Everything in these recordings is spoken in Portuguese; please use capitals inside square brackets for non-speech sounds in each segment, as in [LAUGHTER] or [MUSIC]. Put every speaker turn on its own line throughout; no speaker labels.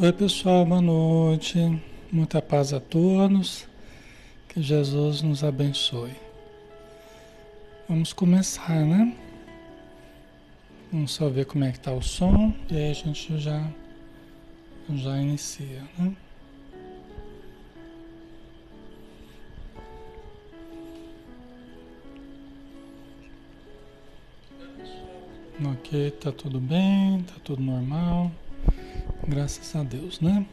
Oi, pessoal, boa noite. Muita paz a todos. Que Jesus nos abençoe. Vamos começar, né? Vamos só ver como é que tá o som e aí a gente já já inicia, né? Ok, tá tudo bem, tá tudo normal. Graças a Deus, né?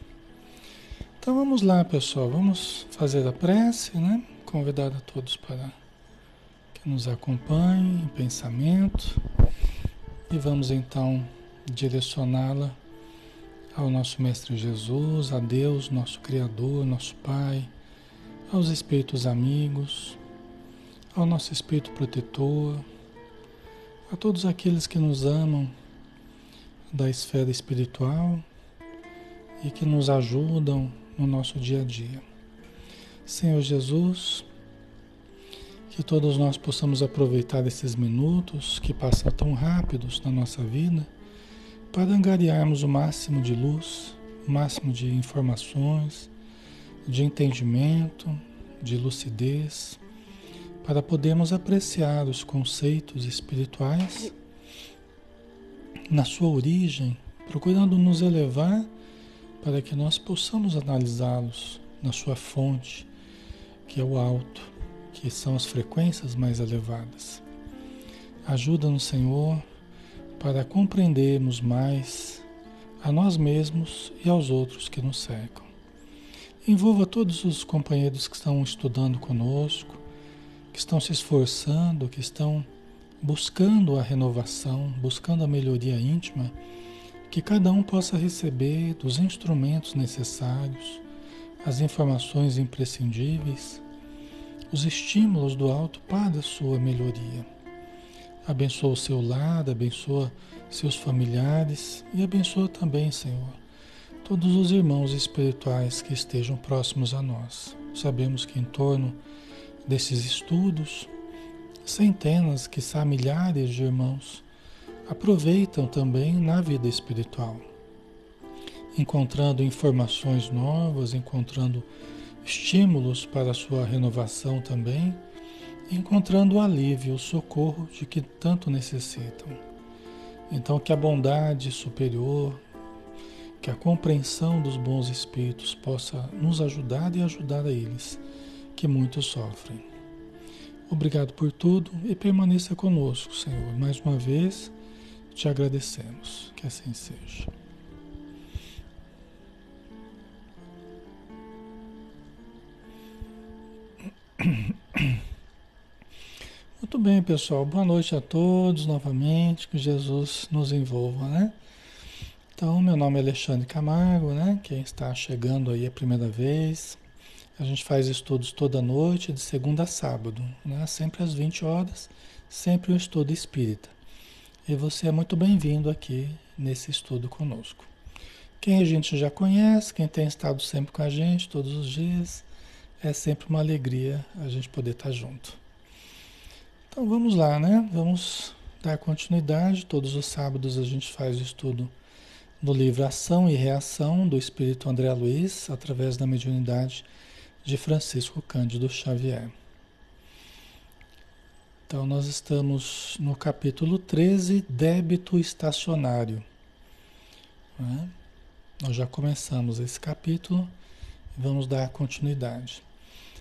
Então vamos lá, pessoal. Vamos fazer a prece, né? Convidar a todos para que nos acompanhem em pensamento e vamos então direcioná-la ao nosso Mestre Jesus, a Deus, nosso Criador, nosso Pai, aos Espíritos amigos, ao nosso Espírito protetor, a todos aqueles que nos amam da esfera espiritual e que nos ajudam no nosso dia a dia. Senhor Jesus, que todos nós possamos aproveitar esses minutos que passam tão rápidos na nossa vida para angariarmos o máximo de luz, o máximo de informações, de entendimento, de lucidez, para podermos apreciar os conceitos espirituais na sua origem, procurando nos elevar para que nós possamos analisá-los na sua fonte, que é o alto, que são as frequências mais elevadas. Ajuda-nos, Senhor, para compreendermos mais a nós mesmos e aos outros que nos cercam. Envolva todos os companheiros que estão estudando conosco, que estão se esforçando, que estão buscando a renovação, buscando a melhoria íntima que cada um possa receber dos instrumentos necessários, as informações imprescindíveis, os estímulos do alto para a sua melhoria. Abençoa o seu lar, abençoa seus familiares e abençoa também, Senhor, todos os irmãos espirituais que estejam próximos a nós. Sabemos que em torno desses estudos, centenas, quiçá milhares de irmãos aproveitam também na vida espiritual, encontrando informações novas, encontrando estímulos para a sua renovação também, encontrando o alívio, o socorro de que tanto necessitam. Então, que a bondade superior, que a compreensão dos bons espíritos possa nos ajudar e ajudar a eles, que muito sofrem. Obrigado por tudo e permaneça conosco, Senhor, mais uma vez te agradecemos. Que assim seja. [COUGHS] Muito bem, pessoal. Boa noite a todos novamente. Que Jesus nos envolva, né? Então, meu nome é Alexandre Camargo, né? Quem está chegando aí a primeira vez. A gente faz estudos toda noite, de segunda a sábado, né? Sempre às 20 horas, sempre um estudo espírita. E você é muito bem-vindo aqui nesse estudo conosco. Quem a gente já conhece, quem tem estado sempre com a gente todos os dias, é sempre uma alegria a gente poder estar junto. Então vamos lá, né? Vamos dar continuidade. Todos os sábados a gente faz o estudo do livro Ação e Reação do Espírito André Luiz, através da mediunidade de Francisco Cândido Xavier. Então, nós estamos no capítulo 13, débito estacionário. Né? Nós já começamos esse capítulo vamos dar continuidade.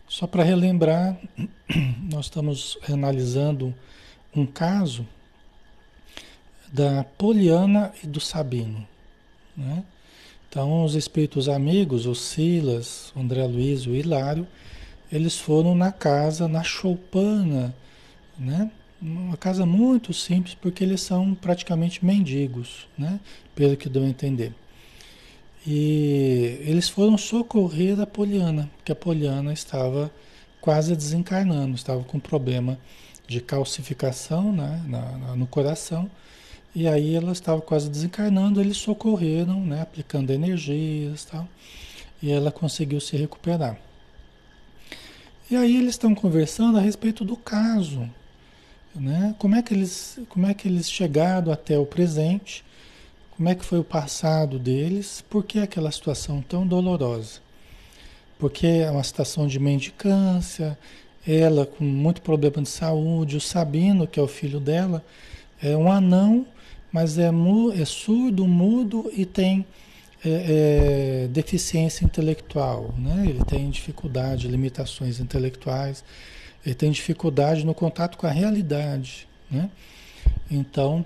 Só para relembrar, [CLEARS THROAT] nós estamos analisando um caso da Poliana e do Sabino. Né? Então, os espíritos amigos, o Silas, o André Luiz, o Hilário, eles foram na casa, na choupana né? Uma casa muito simples porque eles são praticamente mendigos, né? Pelo que deu a entender. E eles foram socorrer a Poliana, porque a Poliana estava quase desencarnando, estava com problema de calcificação né, na, na, no coração. E aí ela estava quase desencarnando, eles socorreram, né, aplicando energias e tal. E ela conseguiu se recuperar. E aí eles estão conversando a respeito do caso né? Como, é que eles, como é que eles chegaram até o presente como é que foi o passado deles, por que aquela situação tão dolorosa. Porque é uma situação de mendicância, ela com muito problema de saúde, o Sabino, que é o filho dela, é um anão, mas é, mu é surdo, mudo e tem é, é, deficiência intelectual, né? Ele tem dificuldade, limitações intelectuais, ele tem dificuldade no contato com a realidade, né? Então,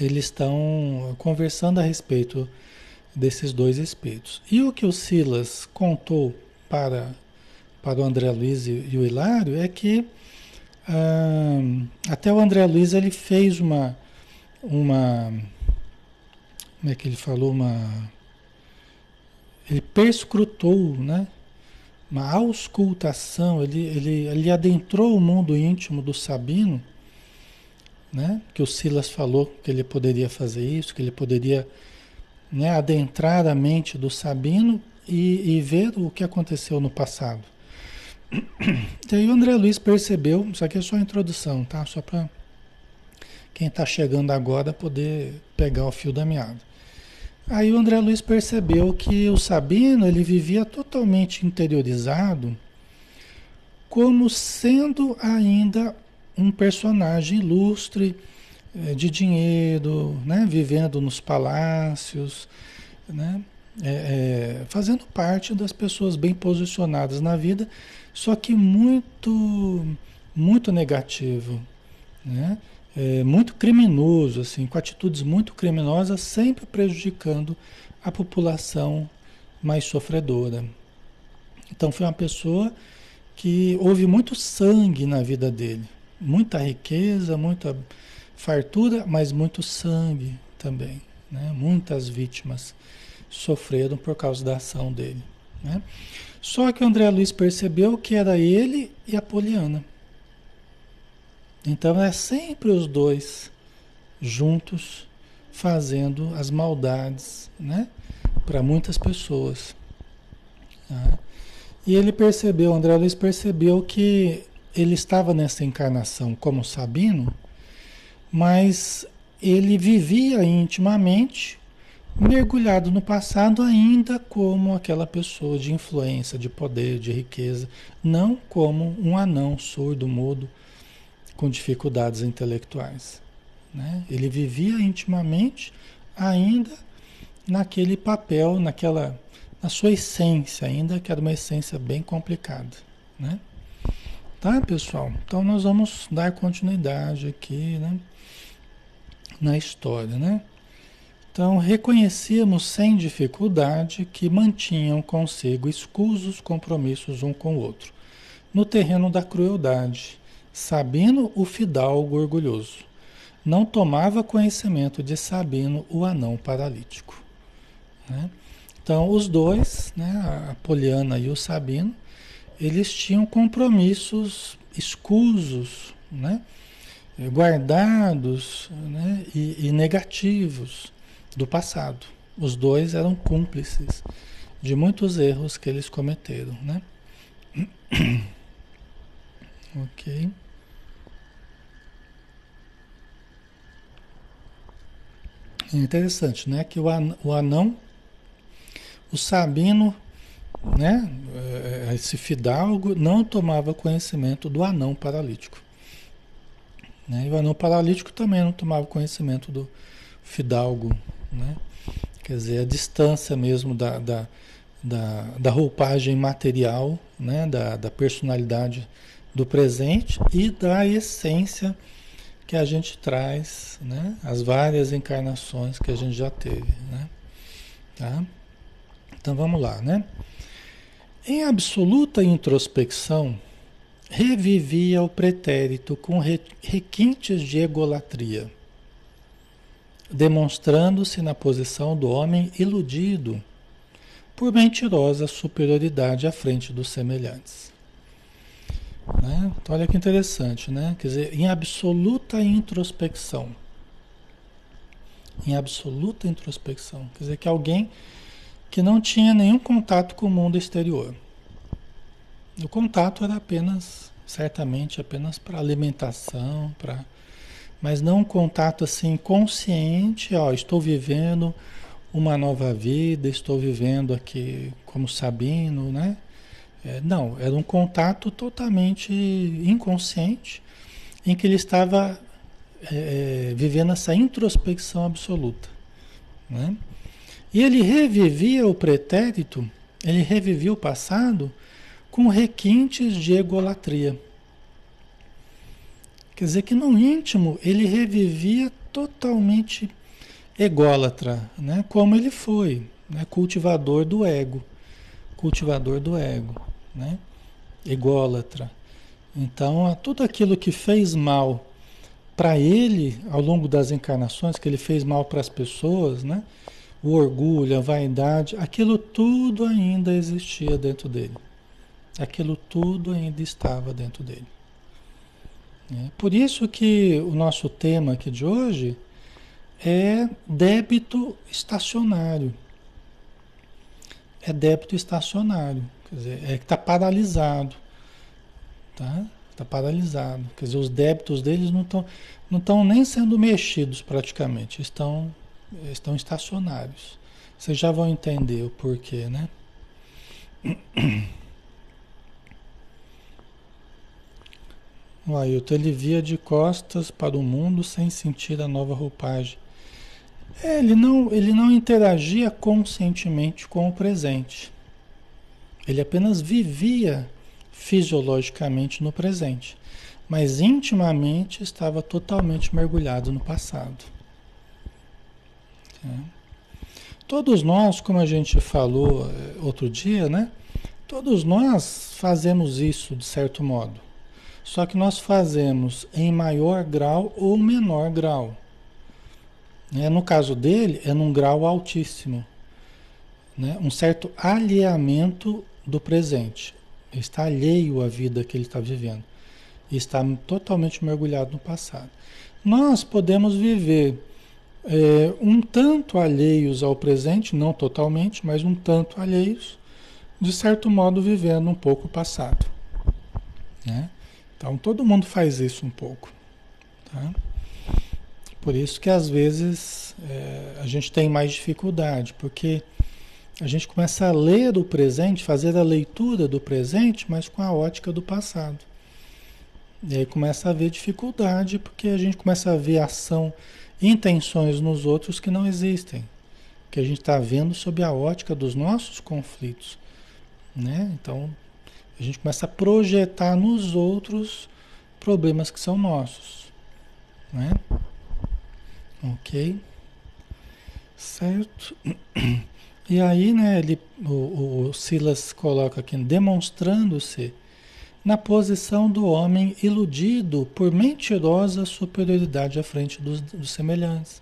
eles estão conversando a respeito desses dois espíritos. E o que o Silas contou para, para o André Luiz e, o Hilário é que ah, até o André Luiz ele fez uma, uma. Como é que ele falou? Uma. Ele perscrutou, né? Uma auscultação, ele, ele, ele adentrou o mundo íntimo do Sabino né? Que o Silas falou que ele poderia fazer isso, que ele poderia né, adentrar a mente do Sabino e, e ver o que aconteceu no passado. E aí o André Luiz percebeu, isso aqui é só a introdução, tá? Só para quem está chegando agora poder pegar o fio da meada. Aí o André Luiz percebeu que o Sabino ele vivia totalmente interiorizado, como sendo ainda um personagem ilustre é, de dinheiro, né? vivendo nos palácios, né? É, é, fazendo parte das pessoas bem posicionadas na vida, só que muito, muito negativo, né? É, muito criminoso, assim, com atitudes muito criminosas, sempre prejudicando a população mais sofredora. Então foi uma pessoa que houve muito sangue na vida dele, muita riqueza, muita fartura, mas muito sangue também. Né? Muitas vítimas sofreram por causa da ação dele. Né? Só que o André Luiz percebeu que era ele e a Poliana. Então é sempre os dois juntos fazendo as maldades né? para muitas pessoas. Tá? E ele percebeu, André Luiz percebeu que ele estava nessa encarnação como Sabino, mas ele vivia intimamente mergulhado no passado ainda como aquela pessoa de influência, de poder, de riqueza, não como um anão surdo, mudo, com dificuldades intelectuais. Né? Ele vivia intimamente ainda naquele papel, naquela, na sua essência, ainda que era uma essência bem complicada. Né? Tá, pessoal? Então nós vamos dar continuidade aqui, né? Na história, né? Então reconhecíamos sem dificuldade que mantinham consigo escusos compromissos um com o outro, no terreno da crueldade, Sabino o fidalgo orgulhoso. Não tomava conhecimento de Sabino o anão paralítico. Né? Então os dois, né, a Poliana e o Sabino, eles tinham compromissos escusos, né? guardados né? E, e, negativos do passado. Os dois eram cúmplices de muitos erros que eles cometeram. Né? [CLEARS THROAT] ok. É interessante, né? Que o anão, o Sabino né, eh, esse fidalgo não tomava conhecimento do anão paralítico. Né? E o anão paralítico também não tomava conhecimento do fidalgo. Né? Quer dizer, a distância mesmo da, da, da, da roupagem material, né? da, da personalidade do presente e da essência que a gente traz, né? as várias encarnações que a gente já teve. Né? Tá? Então vamos lá, né? Em absoluta introspecção, revivia o pretérito com requintes de egolatria, demonstrando-se na posição do homem iludido por mentirosa superioridade à frente dos semelhantes. Né? Então, olha que interessante, né? Quer dizer, em absoluta introspecção. Em absoluta introspecção. Quer dizer, que alguém que não tinha nenhum contato com o mundo exterior. O contato era apenas, certamente, apenas para alimentação, para mas não um contato assim consciente, ó, estou vivendo uma nova vida, estou vivendo aqui como Sabino, né? É, não, era um contato totalmente inconsciente, em que ele estava é, é, vivendo essa introspecção absoluta. Né? E ele revivia o pretérito, ele revivia o passado com requintes de egolatria. Quer dizer que no íntimo ele revivia totalmente ególatra, né? como ele foi, né? cultivador do ego, cultivador do ego, né? ególatra. Então, tudo aquilo que fez mal para ele ao longo das encarnações, que ele fez mal para as pessoas, né? o orgulho, a vaidade, aquilo tudo ainda existia dentro dele. Aquilo tudo ainda estava dentro dele. É, por isso que o nosso tema aqui de hoje é débito estacionário. É débito estacionário, quer dizer, é que está paralisado, tá? Está paralisado, quer dizer, os débitos deles não estão não estão nem sendo mexidos praticamente, estão estão estacionários. Vocês já vão entender o porquê, né? [CLEARS THROAT] O Ailton, ele via de costas para o mundo sem sentir a nova roupagem. É, ele, não, ele não interagia conscientemente com o presente. Ele apenas vivia fisiologicamente no presente, mas intimamente estava totalmente mergulhado no passado. É. Todos nós, como a gente falou eh, outro dia, né? Todos nós fazemos isso de certo modo. Só que nós fazemos em maior grau ou menor grau. Né? No caso dele, é num grau altíssimo. Né? Um certo alheamento do presente. Ele está alheio à vida que ele está vivendo. E está totalmente mergulhado no passado. Nós podemos viver é, um tanto alheios ao presente, não totalmente, mas um tanto alheios, de certo modo vivendo um pouco o passado. Né? Então todo mundo faz isso um pouco. Tá? Por isso que às vezes é, a gente tem mais dificuldade, porque a gente começa a ler o presente, fazer a leitura do presente, mas com a ótica do passado. E aí começa a haver dificuldade, porque a gente começa a ver ação, intenções nos outros que não existem, que a gente está vendo sob a ótica dos nossos conflitos. Né? Então a gente começa a projetar nos outros problemas que são nossos. Né? Ok? Certo? [CLEARS THROAT] E aí, né, ele, o, o Silas coloca aqui, demonstrando-se na posição do homem iludido por mentirosa superioridade à frente dos, dos semelhantes.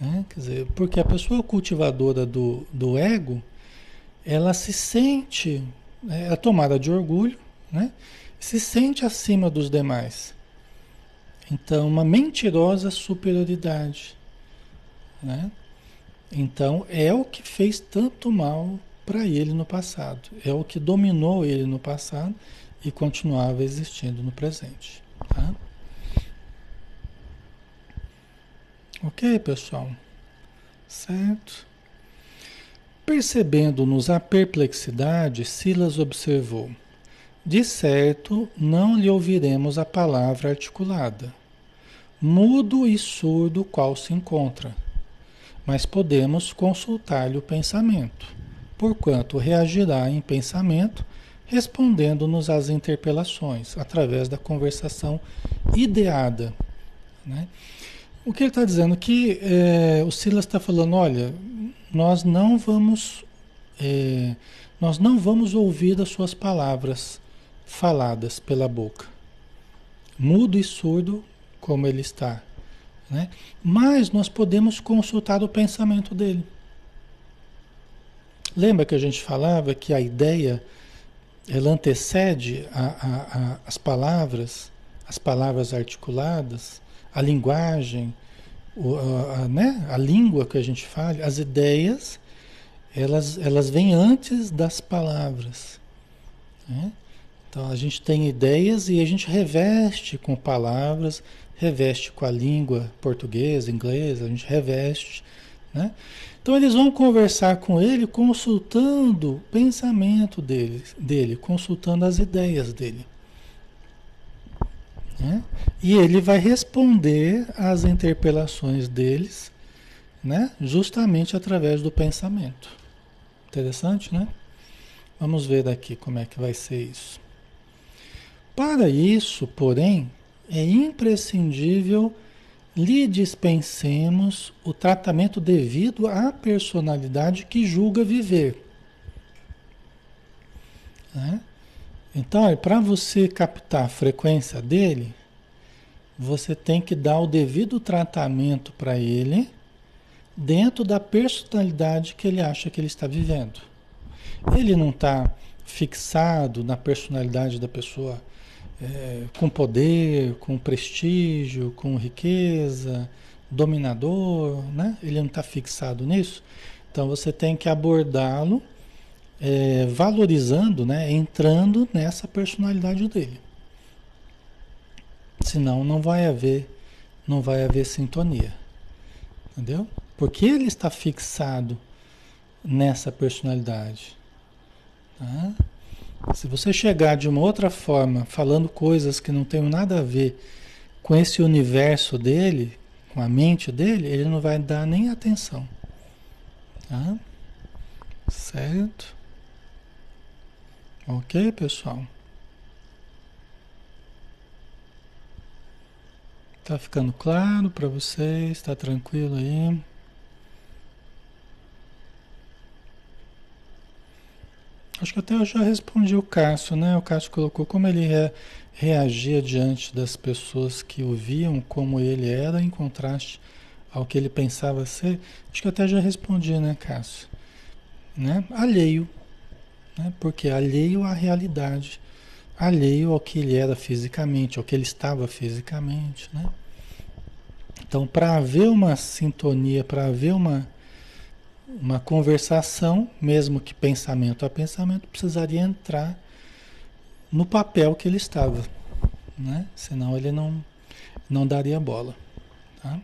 Né? Quer dizer, porque a pessoa cultivadora do, do ego, ela se sente, né, é tomada de orgulho, né? se sente acima dos demais. Então, uma mentirosa superioridade. Né? Então, é o que fez tanto mal para ele no passado. É o que dominou ele no passado e continuava existindo no presente. Tá? Ok, pessoal? Certo? Percebendo-nos a perplexidade, Silas observou: De certo, não lhe ouviremos a palavra articulada mudo e surdo qual se encontra, mas podemos consultar-lhe o pensamento, porquanto reagirá em pensamento, respondendo-nos às interpelações, através da conversação ideada. Né? O que ele está dizendo que é, o Silas está falando, olha, nós não vamos é, nós não vamos ouvir as suas palavras faladas pela boca. Mudo e surdo como ele está. Né? Mas nós podemos consultar o pensamento dele. Lembra que a gente falava que a ideia ela antecede a, a, a, as palavras, as palavras articuladas, a linguagem, o, a, né? a língua que a gente fala, as ideias, elas, elas vêm antes das palavras. Né? Então a gente tem ideias e a gente reveste com palavras, reveste com a língua portuguesa, inglesa, a gente reveste, né? Então eles vão conversar com ele consultando o pensamento dele, dele consultando as ideias dele. Né? E ele vai responder às interpelações deles, né? justamente através do pensamento. Interessante, né? Vamos ver daqui como é que vai ser isso. Para isso, porém, é imprescindível lhe dispensemos o tratamento devido à personalidade que julga viver. Né? Então, para você captar a frequência dele, você tem que dar o devido tratamento para ele dentro da personalidade que ele acha que ele está vivendo. Ele não está fixado na personalidade da pessoa é, com poder, com prestígio, com riqueza, dominador, né? Ele não está fixado nisso. Então você tem que abordá-lo é, valorizando, né, entrando nessa personalidade dele. Senão não vai haver, não vai haver sintonia. Entendeu? Porque ele está fixado nessa personalidade. Tá? Se você chegar de uma outra forma, falando coisas que não têm nada a ver com esse universo dele, com a mente dele, ele não vai dar nem atenção. Tá? Certo? Ok, pessoal? Tá ficando claro para vocês? Está tranquilo aí? Acho que até eu já respondi o Cássio, né? O Cássio colocou como ele re, reagia diante das pessoas que o viam como ele era em contraste ao que ele pensava ser. Acho que até já respondi, né, Cássio? Né? Alheio, né? porque alheio à realidade, alheio ao que ele era fisicamente, ao que ele estava fisicamente. Né? Então, para haver uma sintonia, para haver uma, uma conversação, mesmo que pensamento a pensamento, precisaria entrar no papel que ele estava, né? senão ele não, não daria bola. Tá?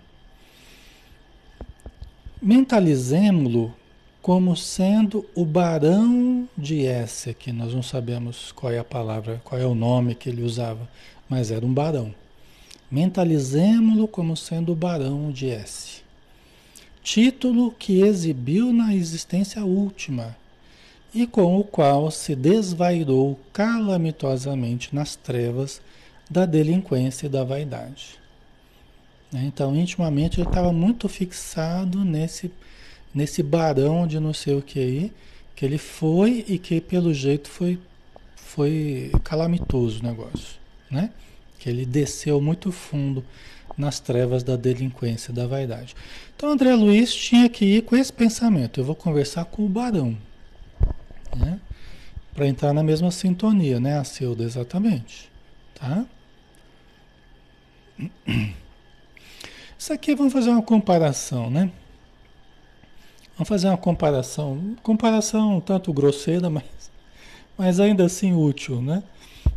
Mentalizemos-lo como sendo o barão de S, que nós não sabemos qual é a palavra, qual é o nome que ele usava, mas era um barão. Mentalizemos-lo como sendo o barão de S. Título que exibiu na existência última e com o qual se desvairou calamitosamente nas trevas da delinquência e da vaidade. Então, intimamente, ele estava muito fixado nesse nesse barão de não sei o que aí, que ele foi e que pelo jeito foi, foi calamitoso o negócio, né? Que ele desceu muito fundo nas trevas da delinquência, da vaidade. Então André Luiz tinha que ir com esse pensamento, eu vou conversar com o barão, né? Para entrar na mesma sintonia, né, a Ceuda, exatamente, tá? [CLEARS THROAT] Isso aqui vamos fazer uma comparação, né? Vamos fazer uma comparação, comparação tanto grosseira, mas, mas ainda assim útil, né?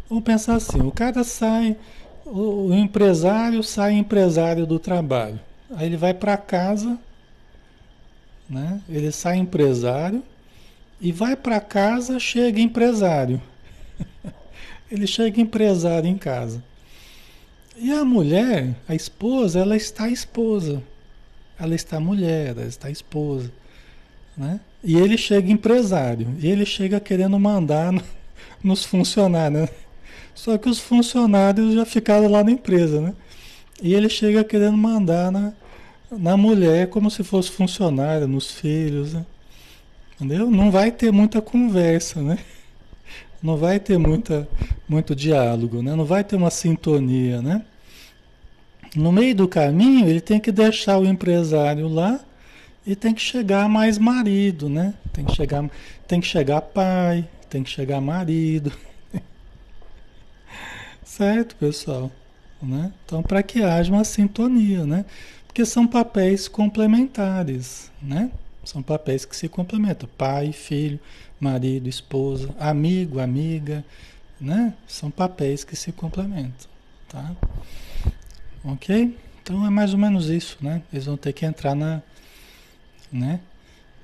Vamos pensar assim, o cara sai, o, empresário sai empresário do trabalho. Aí ele vai para casa, né? Ele sai empresário e vai para casa, chega empresário. [LAUGHS] ele chega empresário em casa. E a mulher, a esposa, ela está esposa. Ela está mulher, ela está esposa. Né? E ele chega empresário, e ele chega querendo mandar no, [LAUGHS] nos funcionários. Né? Só que os funcionários já ficaram lá na empresa, né? E ele chega querendo mandar na, na mulher como se fosse funcionário, nos filhos, né? Entendeu? Não vai ter muita conversa, né? Não vai ter muita, muito diálogo, né? Não vai ter uma sintonia, né? No meio do caminho, ele tem que deixar o empresário lá e tem que chegar mais marido, né? Tem que chegar, tem que chegar pai, tem que chegar marido. Certo, pessoal? Né? Então, para que haja uma sintonia, né? Porque são papéis complementares, né? São papéis que se complementam. Pai, filho, marido, esposa, amigo, amiga, né? São papéis que se complementam, tá? Ok? Então é mais ou menos isso, né? Eles vão ter que entrar na, né?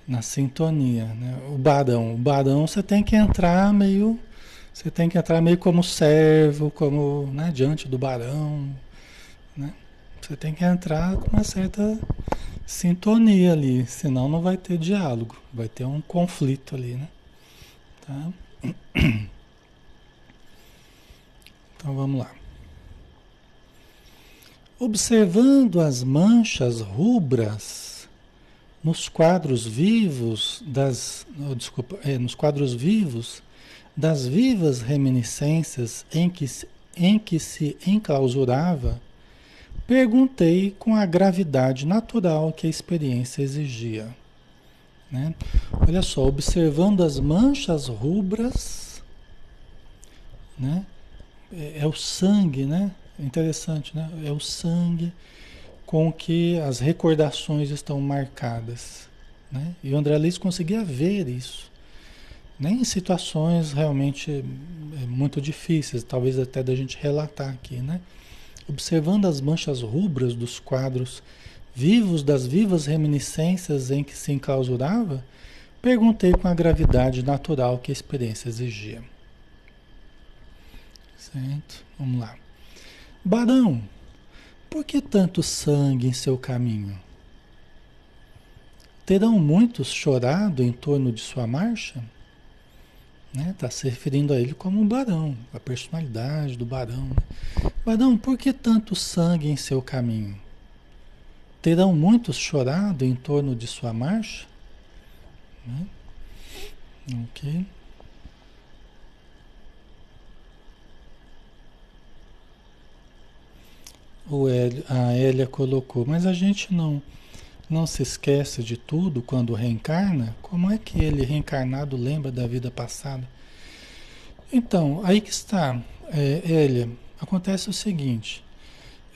Na sintonia, né? O barão, o barão você tem que entrar meio, você tem que entrar meio como servo, como, né? Diante do barão, né? Você tem que entrar com uma certa sintonia ali, senão não vai ter diálogo, vai ter um conflito ali, né? Tá? [CLEARS THROAT] Então vamos lá. Observando as manchas rubras nos quadros vivos das, oh, desculpa, é, nos quadros vivos das vivas reminiscências em que, em que se enclausurava, perguntei com a gravidade natural que a experiência exigia. Né? Olha só, observando as manchas rubras, né? é, é o sangue, né? Interessante, né? É o sangue com que as recordações estão marcadas. Né? E o André Luiz conseguia ver isso. Nem em situações realmente é, muito difíceis, talvez até da gente relatar aqui, né? Observando as manchas rubras dos quadros vivos das vivas reminiscências em que se enclausurava, perguntei com a gravidade natural que a experiência exigia. Certo? Vamos lá. Barão, por que tanto sangue em seu caminho? Terão muitos chorado em torno de sua marcha? Está né? Tá se referindo a ele como um barão, a personalidade do barão. Né? Barão, por que tanto sangue em seu caminho? Terão muitos chorado em torno de sua marcha? Né? Ok. o Hélio, a Hélia colocou, mas a gente não não se esquece de tudo quando reencarna? Como é que ele reencarnado lembra da vida passada? Então, aí que está, é, Hélia, acontece o seguinte,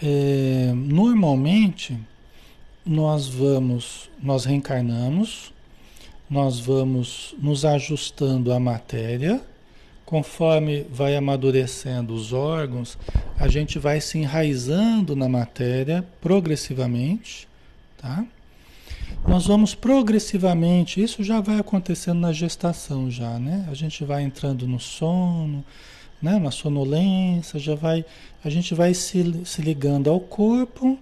é, normalmente nós vamos, nós reencarnamos, nós vamos nos ajustando à matéria, conforme vai amadurecendo os órgãos, a gente vai se enraizando na matéria progressivamente, tá? Nós vamos progressivamente, isso já vai acontecendo na gestação já, né? A gente vai entrando no sono, né? na sonolência, já vai, a gente vai se, se ligando ao corpo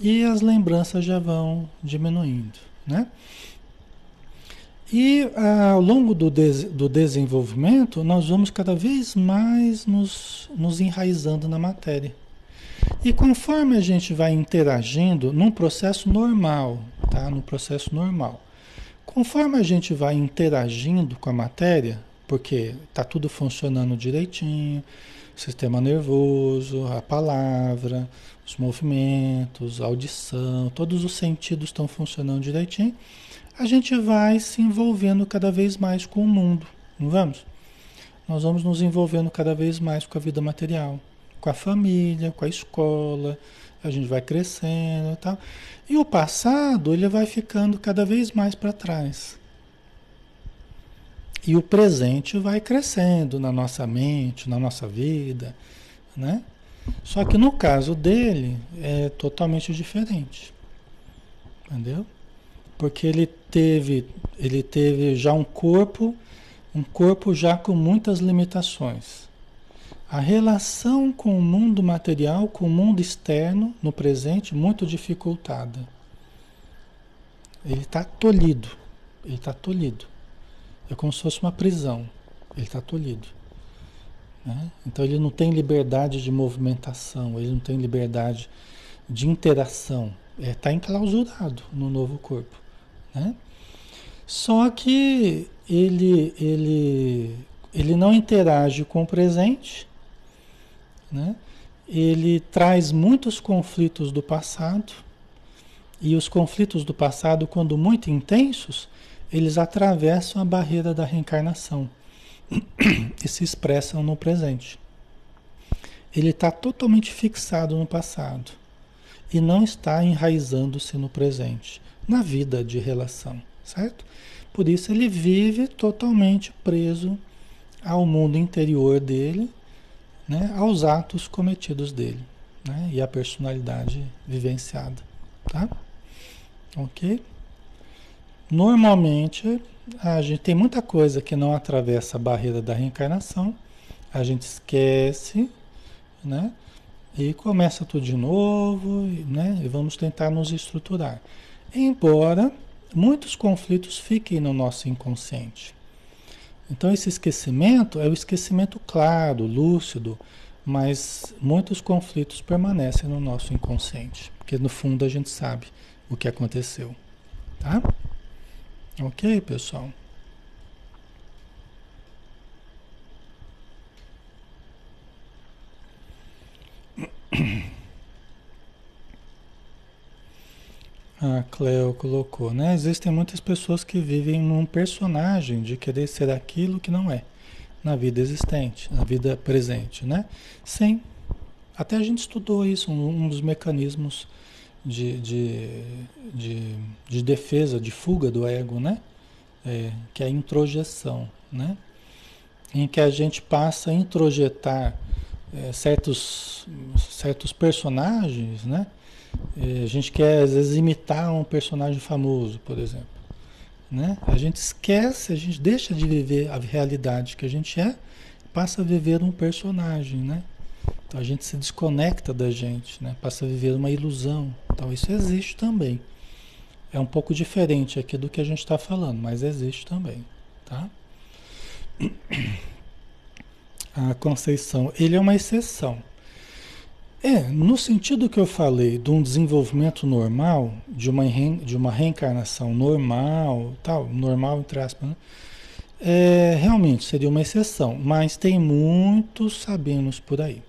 e as lembranças já vão diminuindo, né? E ah, ao longo do, des do desenvolvimento, nós vamos cada vez mais nos, nos enraizando na matéria. E conforme a gente vai interagindo num processo normal, tá? No processo normal. Conforme a gente vai interagindo com a matéria, porque está tudo funcionando direitinho, sistema nervoso, a palavra, os movimentos, a audição, todos os sentidos estão funcionando direitinho a gente vai se envolvendo cada vez mais com o mundo, não vamos? Nós vamos nos envolvendo cada vez mais com a vida material, com a família, com a escola, a gente vai crescendo e tal. E o passado, ele vai ficando cada vez mais para trás. E o presente vai crescendo na nossa mente, na nossa vida, né? Só que no caso dele é totalmente diferente. Entendeu? porque ele teve, ele teve já um corpo, um corpo já com muitas limitações. A relação com o mundo material, com o mundo externo, no presente, muito dificultada. Ele está tolhido. Ele está tolhido. É como se fosse uma prisão. Ele está tolhido. Né? Então ele não tem liberdade de movimentação, ele não tem liberdade de interação. Está é, enclausurado no novo corpo. Né? Só que ele, ele, ele não interage com o presente, né? ele traz muitos conflitos do passado, e os conflitos do passado, quando muito intensos, eles atravessam a barreira da reencarnação [CLEARS THROAT] e se expressam no presente. Ele está totalmente fixado no passado e não está enraizando-se no presente na vida de relação, certo? Por isso ele vive totalmente preso ao mundo interior dele, né, aos atos cometidos dele né, e à personalidade vivenciada. Tá? Ok? Normalmente, a gente tem muita coisa que não atravessa a barreira da reencarnação, a gente esquece, né? E começa tudo de novo, né? E vamos tentar nos estruturar. Embora muitos conflitos fiquem no nosso inconsciente. Então esse esquecimento é o esquecimento claro, lúcido, mas muitos conflitos permanecem no nosso inconsciente, porque no fundo a gente sabe o que aconteceu, tá? Ok, pessoal? [CLEARS THROAT] A Cleo colocou, né? Existem muitas pessoas que vivem num personagem de querer ser aquilo que não é na vida existente, na vida presente, né? Sim. Até a gente estudou isso, um, um dos mecanismos de, de, de, de, defesa, de fuga do ego, né? É, que é a introjeção, né? Em que a gente passa a introjetar é, certos, certos personagens, né? É, a gente quer, às vezes, imitar um personagem famoso, por exemplo. Né? A gente esquece, a gente deixa de viver a realidade que a gente é, passa a viver um personagem, né? Então a gente se desconecta da gente, né? Passa a viver uma ilusão. Então isso existe também. É um pouco diferente aqui do que a gente está falando, mas existe também, tá? A Conceição, ele é uma exceção. É, no sentido que eu falei de um desenvolvimento normal, de uma, de uma reencarnação normal, tal, normal entre aspas, né? é, realmente seria uma exceção, mas tem muitos sabinos por aí.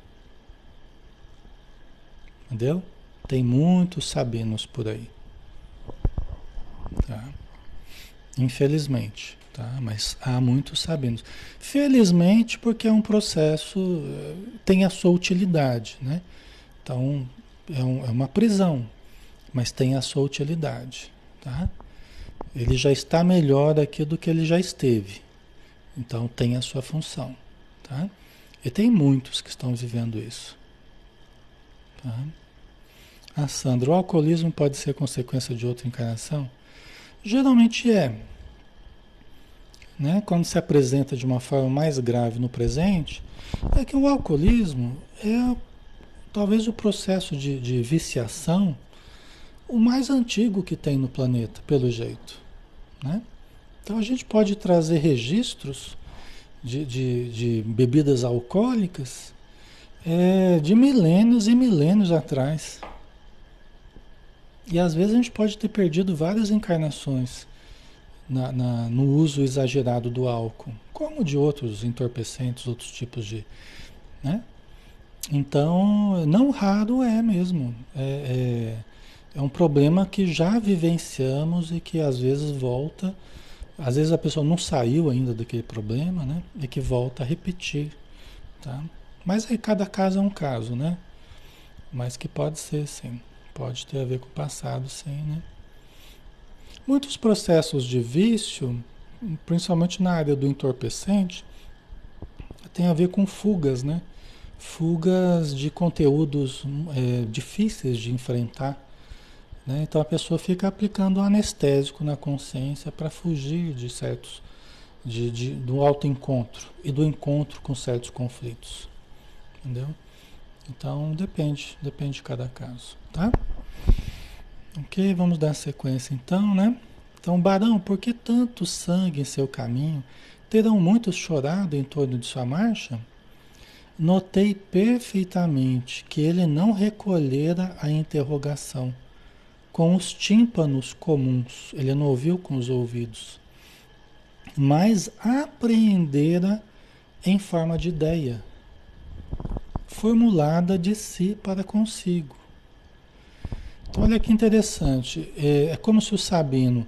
Entendeu? Tem muitos sabinos por aí. Tá? Infelizmente, tá? Mas há muitos sabinos. Felizmente, porque é um processo, eh, tem a sua utilidade, né? Então, é, um, é uma prisão, mas tem a sua utilidade, tá? Ele já está melhor aqui do que ele já esteve. Então, tem a sua função, tá? E tem muitos que estão vivendo isso. Tá? Ah, Sandra, o alcoolismo pode ser consequência de outra encarnação? Geralmente é. Né? Quando se apresenta de uma forma mais grave no presente, é que o alcoolismo é talvez o processo de, de viciação o mais antigo que tem no planeta, pelo jeito. Né? Então a gente pode trazer registros de, de, de bebidas alcoólicas é, de milênios e milênios atrás. E às vezes a gente pode ter perdido várias encarnações na, na, no uso exagerado do álcool, como de outros entorpecentes, outros tipos de. Né? Então, não raro é mesmo. É, é, é, um problema que já vivenciamos e que às vezes volta. Às vezes a pessoa não saiu ainda daquele problema, né? E que volta a repetir, tá? Mas aí cada caso é um caso, né? Mas que pode ser, sim. Pode ter a ver com o passado, sim, né? Muitos processos de vício, principalmente na área do entorpecente, tem a ver com fugas, né? fugas de conteúdos é, difíceis de enfrentar. Né? Então a pessoa fica aplicando anestésico na consciência para fugir de certos, de, de, do autoencontro e do encontro com certos conflitos. Entendeu? Então depende, depende de cada caso, tá? Ok, vamos dar sequência então, né? Então, Barão, por que tanto sangue em seu caminho? Terão muitos chorado em torno de sua marcha? Notei perfeitamente que ele não recolhera a interrogação com os tímpanos comuns, ele não ouviu com os ouvidos, mas apreendera em forma de ideia, formulada de si para consigo. Olha que interessante, é, é como se o Sabino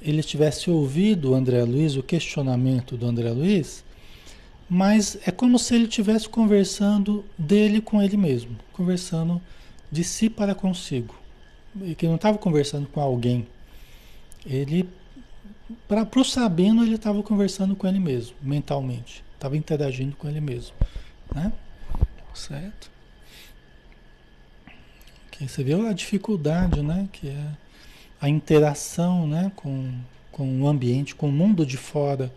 ele tivesse ouvido o André Luiz, o questionamento do André Luiz, mas é como se ele estivesse conversando dele com ele mesmo, conversando de si para consigo. E que não estava conversando com alguém. Ele, para o Sabino, ele estava conversando com ele mesmo, mentalmente. Estava interagindo com ele mesmo. Né? certo? Que você viu a dificuldade, né? Que é a interação, né? Com, com o ambiente, com o mundo de fora,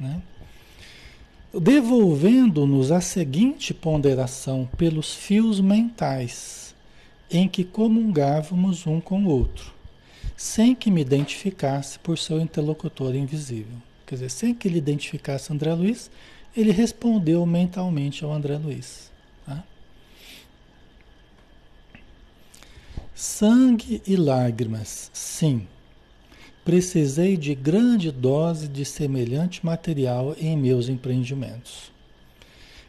né? Devolvendo-nos a seguinte ponderação pelos fios mentais em que comungávamos um com o outro, sem que me identificasse por seu interlocutor invisível. Quer dizer, sem que ele identificasse André Luiz, ele respondeu mentalmente ao André Luiz. Sangue e lágrimas, sim. Precisei de grande dose de semelhante material em meus empreendimentos.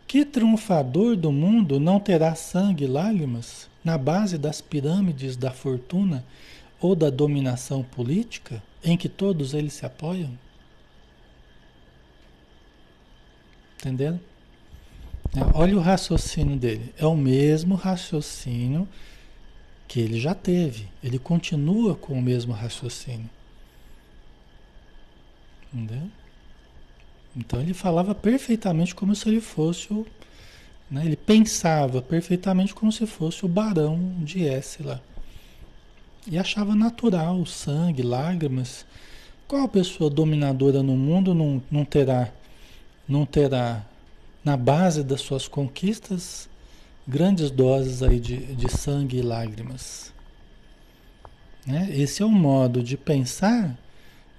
Que triunfador do mundo não terá sangue e lágrimas na base das pirâmides da fortuna ou da dominação política em que todos eles se apoiam? Entendendo? Olha o raciocínio dele. É o mesmo raciocínio que ele já teve. Ele continua com o mesmo raciocínio. Entendeu? Então ele falava perfeitamente como se ele fosse o. Né? Ele pensava perfeitamente como se fosse o barão de lá. E achava natural sangue, lágrimas. Qual pessoa dominadora no mundo não, não terá não terá na base das suas conquistas grandes doses aí de, de sangue e lágrimas. Né? Esse é o modo de pensar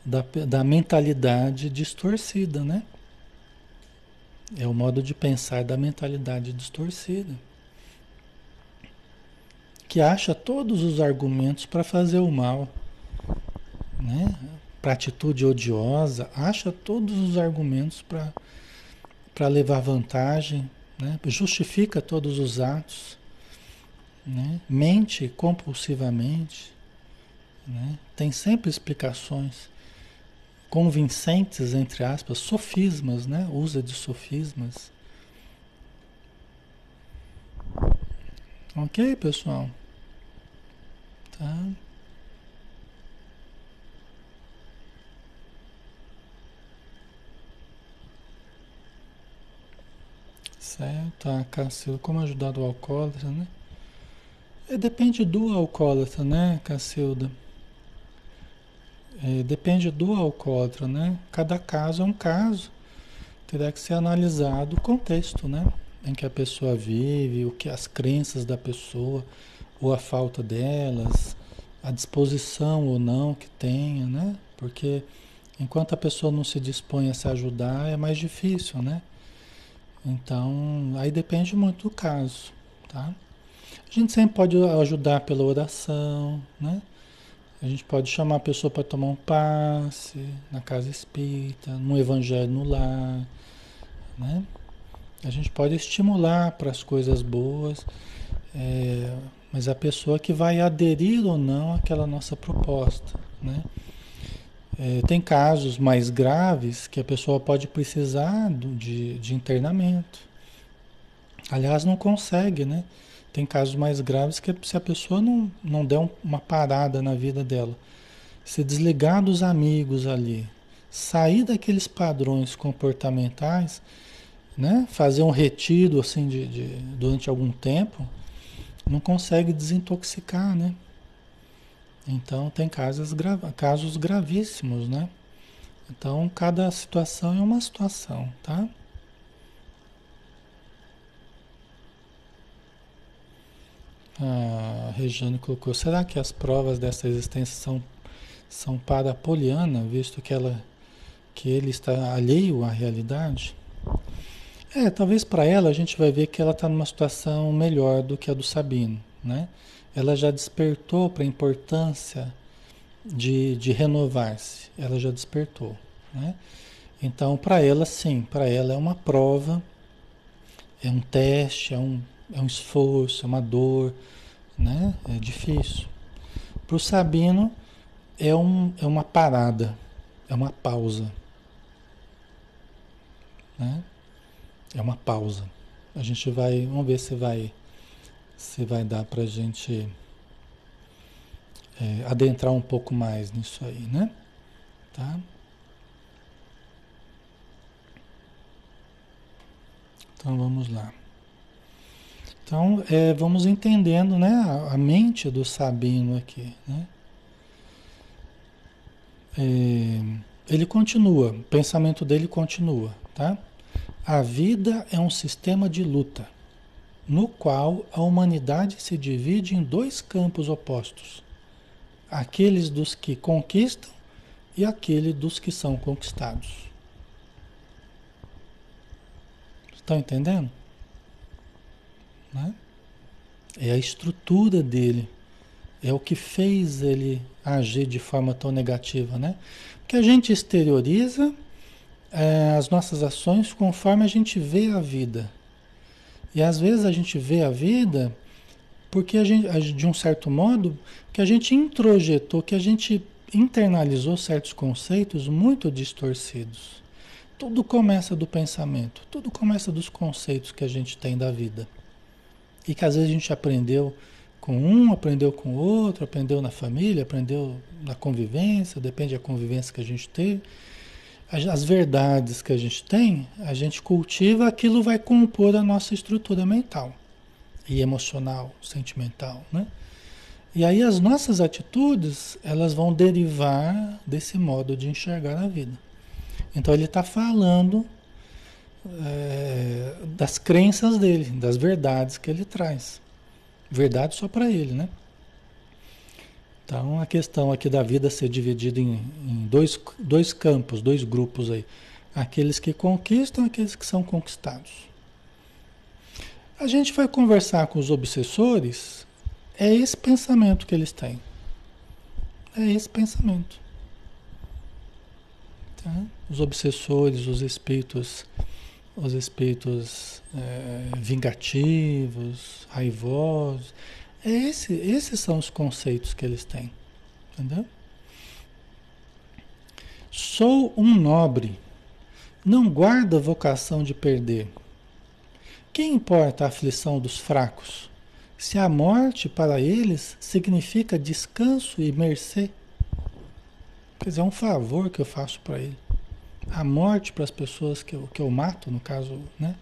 da, da mentalidade distorcida, né? É o modo de pensar da mentalidade distorcida. Que acha todos os argumentos para fazer o mal, né? Para atitude odiosa, acha todos os argumentos para levar vantagem, né? justifica todos os atos, né? mente compulsivamente, né? tem sempre explicações convincentes, entre aspas, sofismas, né? usa de sofismas. Ok, pessoal? Tá? A Cacilda, como ajudar o alcoólatra, né? É, depende do alcoólatra, né, Cacilda? É, depende do alcoólatra, né? Cada caso é um caso. Terá que ser analisado o contexto, né? Em que a pessoa vive, o que as crenças da pessoa, ou a falta delas, a disposição ou não que tenha, né? Porque enquanto a pessoa não se dispõe a se ajudar, é mais difícil, né? Então, aí depende muito do caso, tá? A gente sempre pode ajudar pela oração, né? A gente pode chamar a pessoa para tomar um passe na casa espírita, no evangelho no lar, né? A gente pode estimular para as coisas boas, é, mas a pessoa que vai aderir ou não àquela nossa proposta, né? É, tem casos mais graves que a pessoa pode precisar de, de internamento. Aliás, não consegue, né? Tem casos mais graves que se a pessoa não, não der um, uma parada na vida dela, se desligar dos amigos ali, sair daqueles padrões comportamentais, né? Fazer um retiro assim de, de durante algum tempo, não consegue desintoxicar, né? Então tem casos, casos gravíssimos, né? Então cada situação é uma situação, tá? A Regiane colocou, será que as provas dessa existência são, são para a Poliana, visto que, ela, que ele está alheio à realidade? É, talvez para ela a gente vai ver que ela está numa situação melhor do que a do Sabino, né? Ela já despertou para a importância de, de renovar-se. Ela já despertou. Né? Então, para ela, sim, para ela é uma prova, é um teste, é um, é um esforço, é uma dor, né? é difícil. Para o Sabino, é, um, é uma parada, é uma pausa. Né? É uma pausa. A gente vai, vamos ver se vai se vai dar para a gente é, adentrar um pouco mais nisso aí, né? Tá? Então vamos lá. Então, é, vamos entendendo né, a, mente do Sabino aqui. Né? É, ele continua, o pensamento dele continua. Tá? A vida é um sistema de luta, no qual a humanidade se divide em dois campos opostos: aqueles dos que conquistam e aquele dos que são conquistados. Estão entendendo? Né? É a estrutura dele. É o que fez ele agir de forma tão negativa, né? Porque a gente exterioriza é, as nossas ações conforme a gente vê a vida. E às vezes a gente vê a vida porque a gente, de um certo modo, que a gente introjetou, que a gente internalizou certos conceitos muito distorcidos. Tudo começa do pensamento, tudo começa dos conceitos que a gente tem da vida. E que às vezes a gente aprendeu com um, aprendeu com o outro, aprendeu na família, aprendeu na convivência, depende da convivência que a gente teve. As verdades que a gente tem, a gente cultiva, aquilo vai compor a nossa estrutura mental e emocional, sentimental, né? E aí as nossas atitudes, elas vão derivar desse modo de enxergar a vida. Então ele está falando é, das crenças dele, das verdades que ele traz. Verdade só para ele, né? Então a questão aqui da vida ser dividida em, em, dois, dois campos, dois grupos aí. Aqueles que conquistam aqueles que são conquistados. A gente vai conversar com os obsessores, é esse pensamento que eles têm. É esse pensamento. Tá? Os obsessores, os espíritos os espíritos é, vingativos, raivosos. É esse, esses são os conceitos que eles têm. Entendeu? Sou um nobre, não guarda a vocação de perder. Quem importa a aflição dos fracos? Se a morte para eles significa descanso e mercê. Quer dizer, é um favor que eu faço para ele a morte para as pessoas que eu, que eu mato, no caso, né?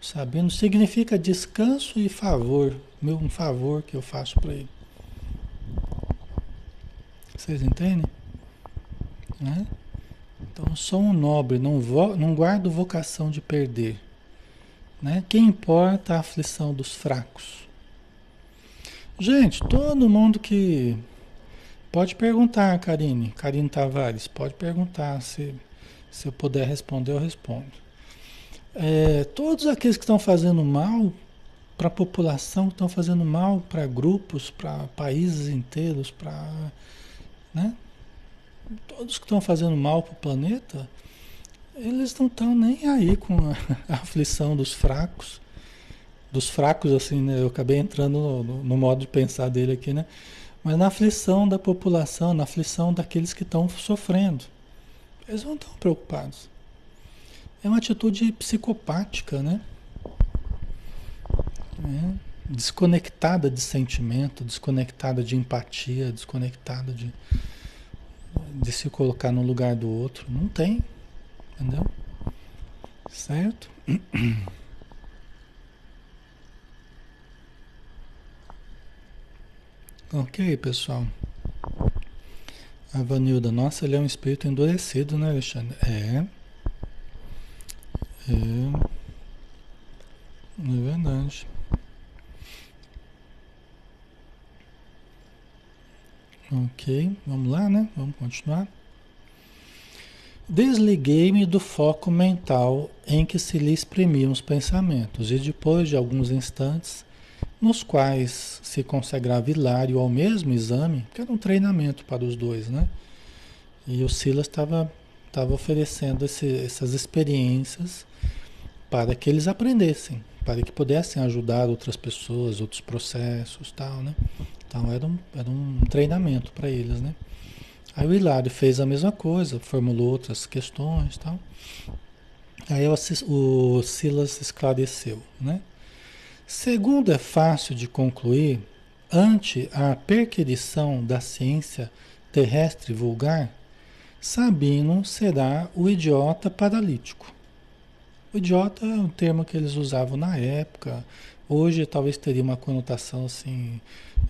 Sabendo, significa descanso e favor, meu, um favor que eu faço para ele. Vocês entendem? Né? Então, sou um nobre, não, vo, não guardo vocação de perder. Né? Quem importa a aflição dos fracos? Gente, todo mundo que. Pode perguntar, Karine, Karine Tavares, pode perguntar se se eu puder responder, eu respondo. É, todos aqueles que estão fazendo mal para a população, estão fazendo mal para grupos, para países inteiros, para. Né? Todos que estão fazendo mal para o planeta, eles não estão nem aí com a, [LAUGHS] a, aflição dos fracos. Dos fracos, assim, né? Eu acabei entrando no, no, no modo de pensar dele aqui, né? Mas na aflição da população, na aflição daqueles que estão sofrendo. Eles não estão preocupados. É uma atitude psicopática, né? É, desconectada de sentimento, desconectada de empatia, desconectada de, de se colocar no lugar do outro. Não tem. Entendeu? Certo? [CLEARS THROAT] Ok, pessoal. A Vanilda, nossa, ele é um espírito endurecido, né, Alexandre? É. É. É verdade. Ok, vamos lá, né? Vamos continuar. Desliguei-me do foco mental em que se lhe exprimiam os pensamentos e depois de alguns instantes nos quais se consagrava Hilário ao mesmo exame, que era um treinamento para os dois, né? E o Silas estava oferecendo esse, essas experiências para que eles aprendessem, para que pudessem ajudar outras pessoas, outros processos, tal, né? Então era um, era um treinamento para eles, né? Aí o Hilário fez a mesma coisa, formulou outras questões, tal. Aí o, Silas esclareceu, né? Segundo é fácil de concluir, ante a perquirição da ciência terrestre vulgar, Sabino será o idiota paralítico. O idiota é um termo que eles usavam na época, Hoje talvez teria uma conotação assim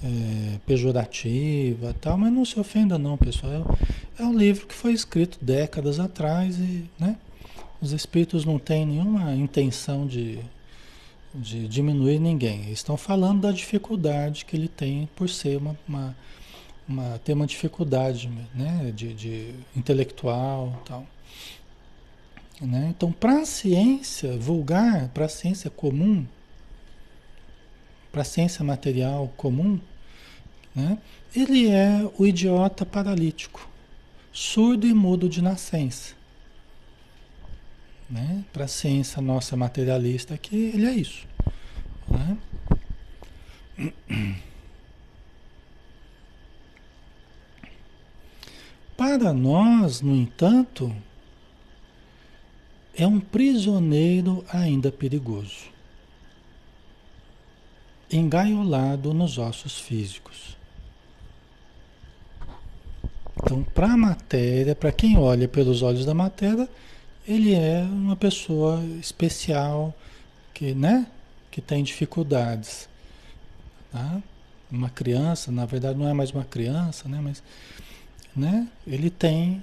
é, pejorativa tal, mas não se ofenda não, pessoal. É, é um livro que foi escrito décadas atrás e né, os espíritos não têm nenhuma intenção de, de diminuir ninguém. estão falando da dificuldade que ele tem por ser uma, uma, uma ter uma dificuldade né, de, de intelectual tal. Né? Então, para a ciência vulgar, para a ciência comum, para a ciência material comum, né? ele é o idiota paralítico, surdo e mudo de nascença. Né? Para a ciência nossa materialista aqui, ele é isso. Né? Para nós, no entanto, é um prisioneiro ainda perigoso, engaiolado nos ossos físicos. Então, para a matéria, para quem olha pelos olhos da matéria, ele é uma pessoa especial que, né, que tem dificuldades. Tá? Uma criança, na verdade, não é mais uma criança, né, mas né, ele tem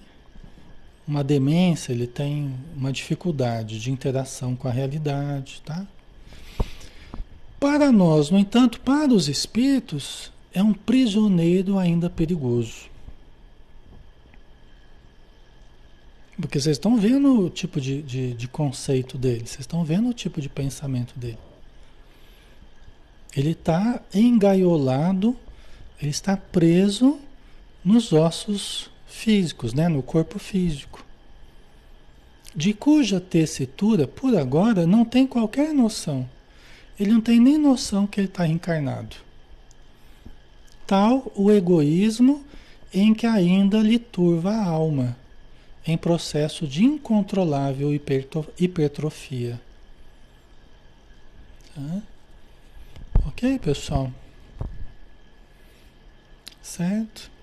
uma demência, ele tem uma dificuldade de interação com a realidade, tá? Para nós, no entanto, para os espíritos, é um prisioneiro ainda perigoso. Porque vocês estão vendo o tipo de, de, de conceito dele, vocês estão vendo o tipo de pensamento dele. Ele está engaiolado, ele está preso nos ossos físicos, né? no corpo físico, de cuja tessitura, por agora, não tem qualquer noção. Ele não tem nem noção que ele está reencarnado. Tal o egoísmo em que ainda lhe turva a alma, em processo de incontrolável hipertrofia. Tá? Ok, pessoal? Certo?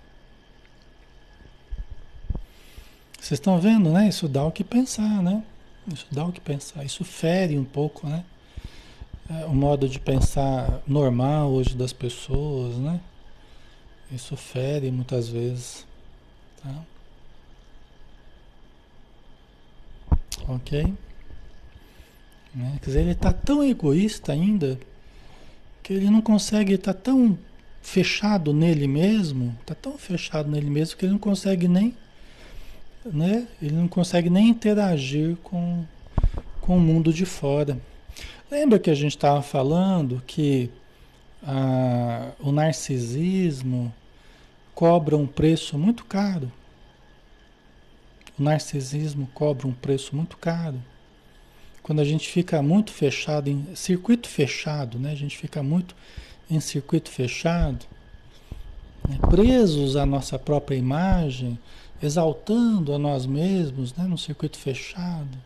Vocês estão vendo, né? Isso dá o que pensar, né? Isso dá o que pensar. Isso fere um pouco, né? É, o modo de pensar normal hoje das pessoas, né? Isso fere muitas vezes, tá? Ok? Né? Quer dizer, ele está tão egoísta ainda que ele não consegue, está tão fechado nele mesmo, está tão fechado nele mesmo que ele não consegue nem né? Ele não consegue nem interagir com, com o mundo de fora. Lembra que a gente estava falando que o narcisismo cobra um preço muito caro? O narcisismo cobra um preço muito caro. Quando a gente fica muito fechado, em circuito fechado, né? A gente fica muito em circuito fechado, né? presos à nossa própria imagem, exaltando a nós mesmos, né, no circuito fechado,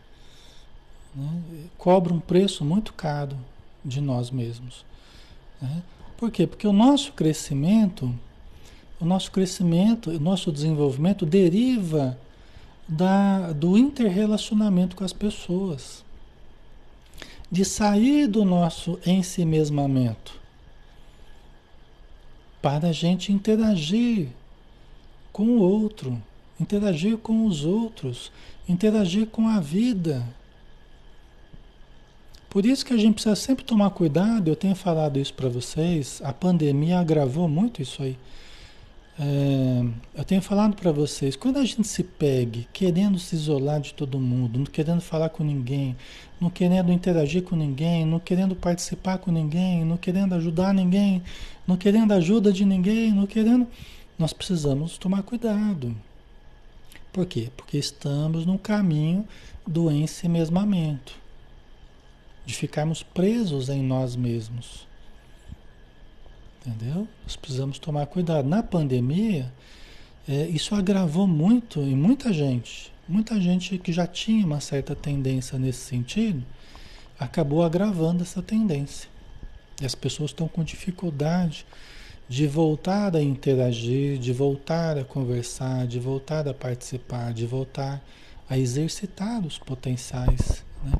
né, cobra um preço muito caro de nós mesmos. Né? Por quê? Porque o nosso crescimento, o nosso crescimento, o nosso desenvolvimento deriva da, do interrelacionamento com as pessoas. De sair do nosso ensimesmamento para a gente interagir com o outro, interagir com os outros, interagir com a vida. Por isso que a gente precisa sempre tomar cuidado, eu tenho falado isso para vocês, a pandemia agravou muito isso aí. É, eu tenho falado para vocês, quando a gente se pegue querendo se isolar de todo mundo, não querendo falar com ninguém, não querendo interagir com ninguém, não querendo participar com ninguém, não querendo ajudar ninguém, não querendo ajuda de ninguém, não querendo. Nós precisamos tomar cuidado. Por quê? Porque estamos no caminho do ensimesmamento, de ficarmos presos em nós mesmos. Entendeu? Nós precisamos tomar cuidado. Na pandemia, é, isso agravou muito em muita gente. Muita gente que já tinha uma certa tendência nesse sentido, acabou agravando essa tendência. E as pessoas estão com dificuldade de voltar a interagir, de voltar a conversar, de voltar a participar, de voltar a exercitar os potenciais. Né?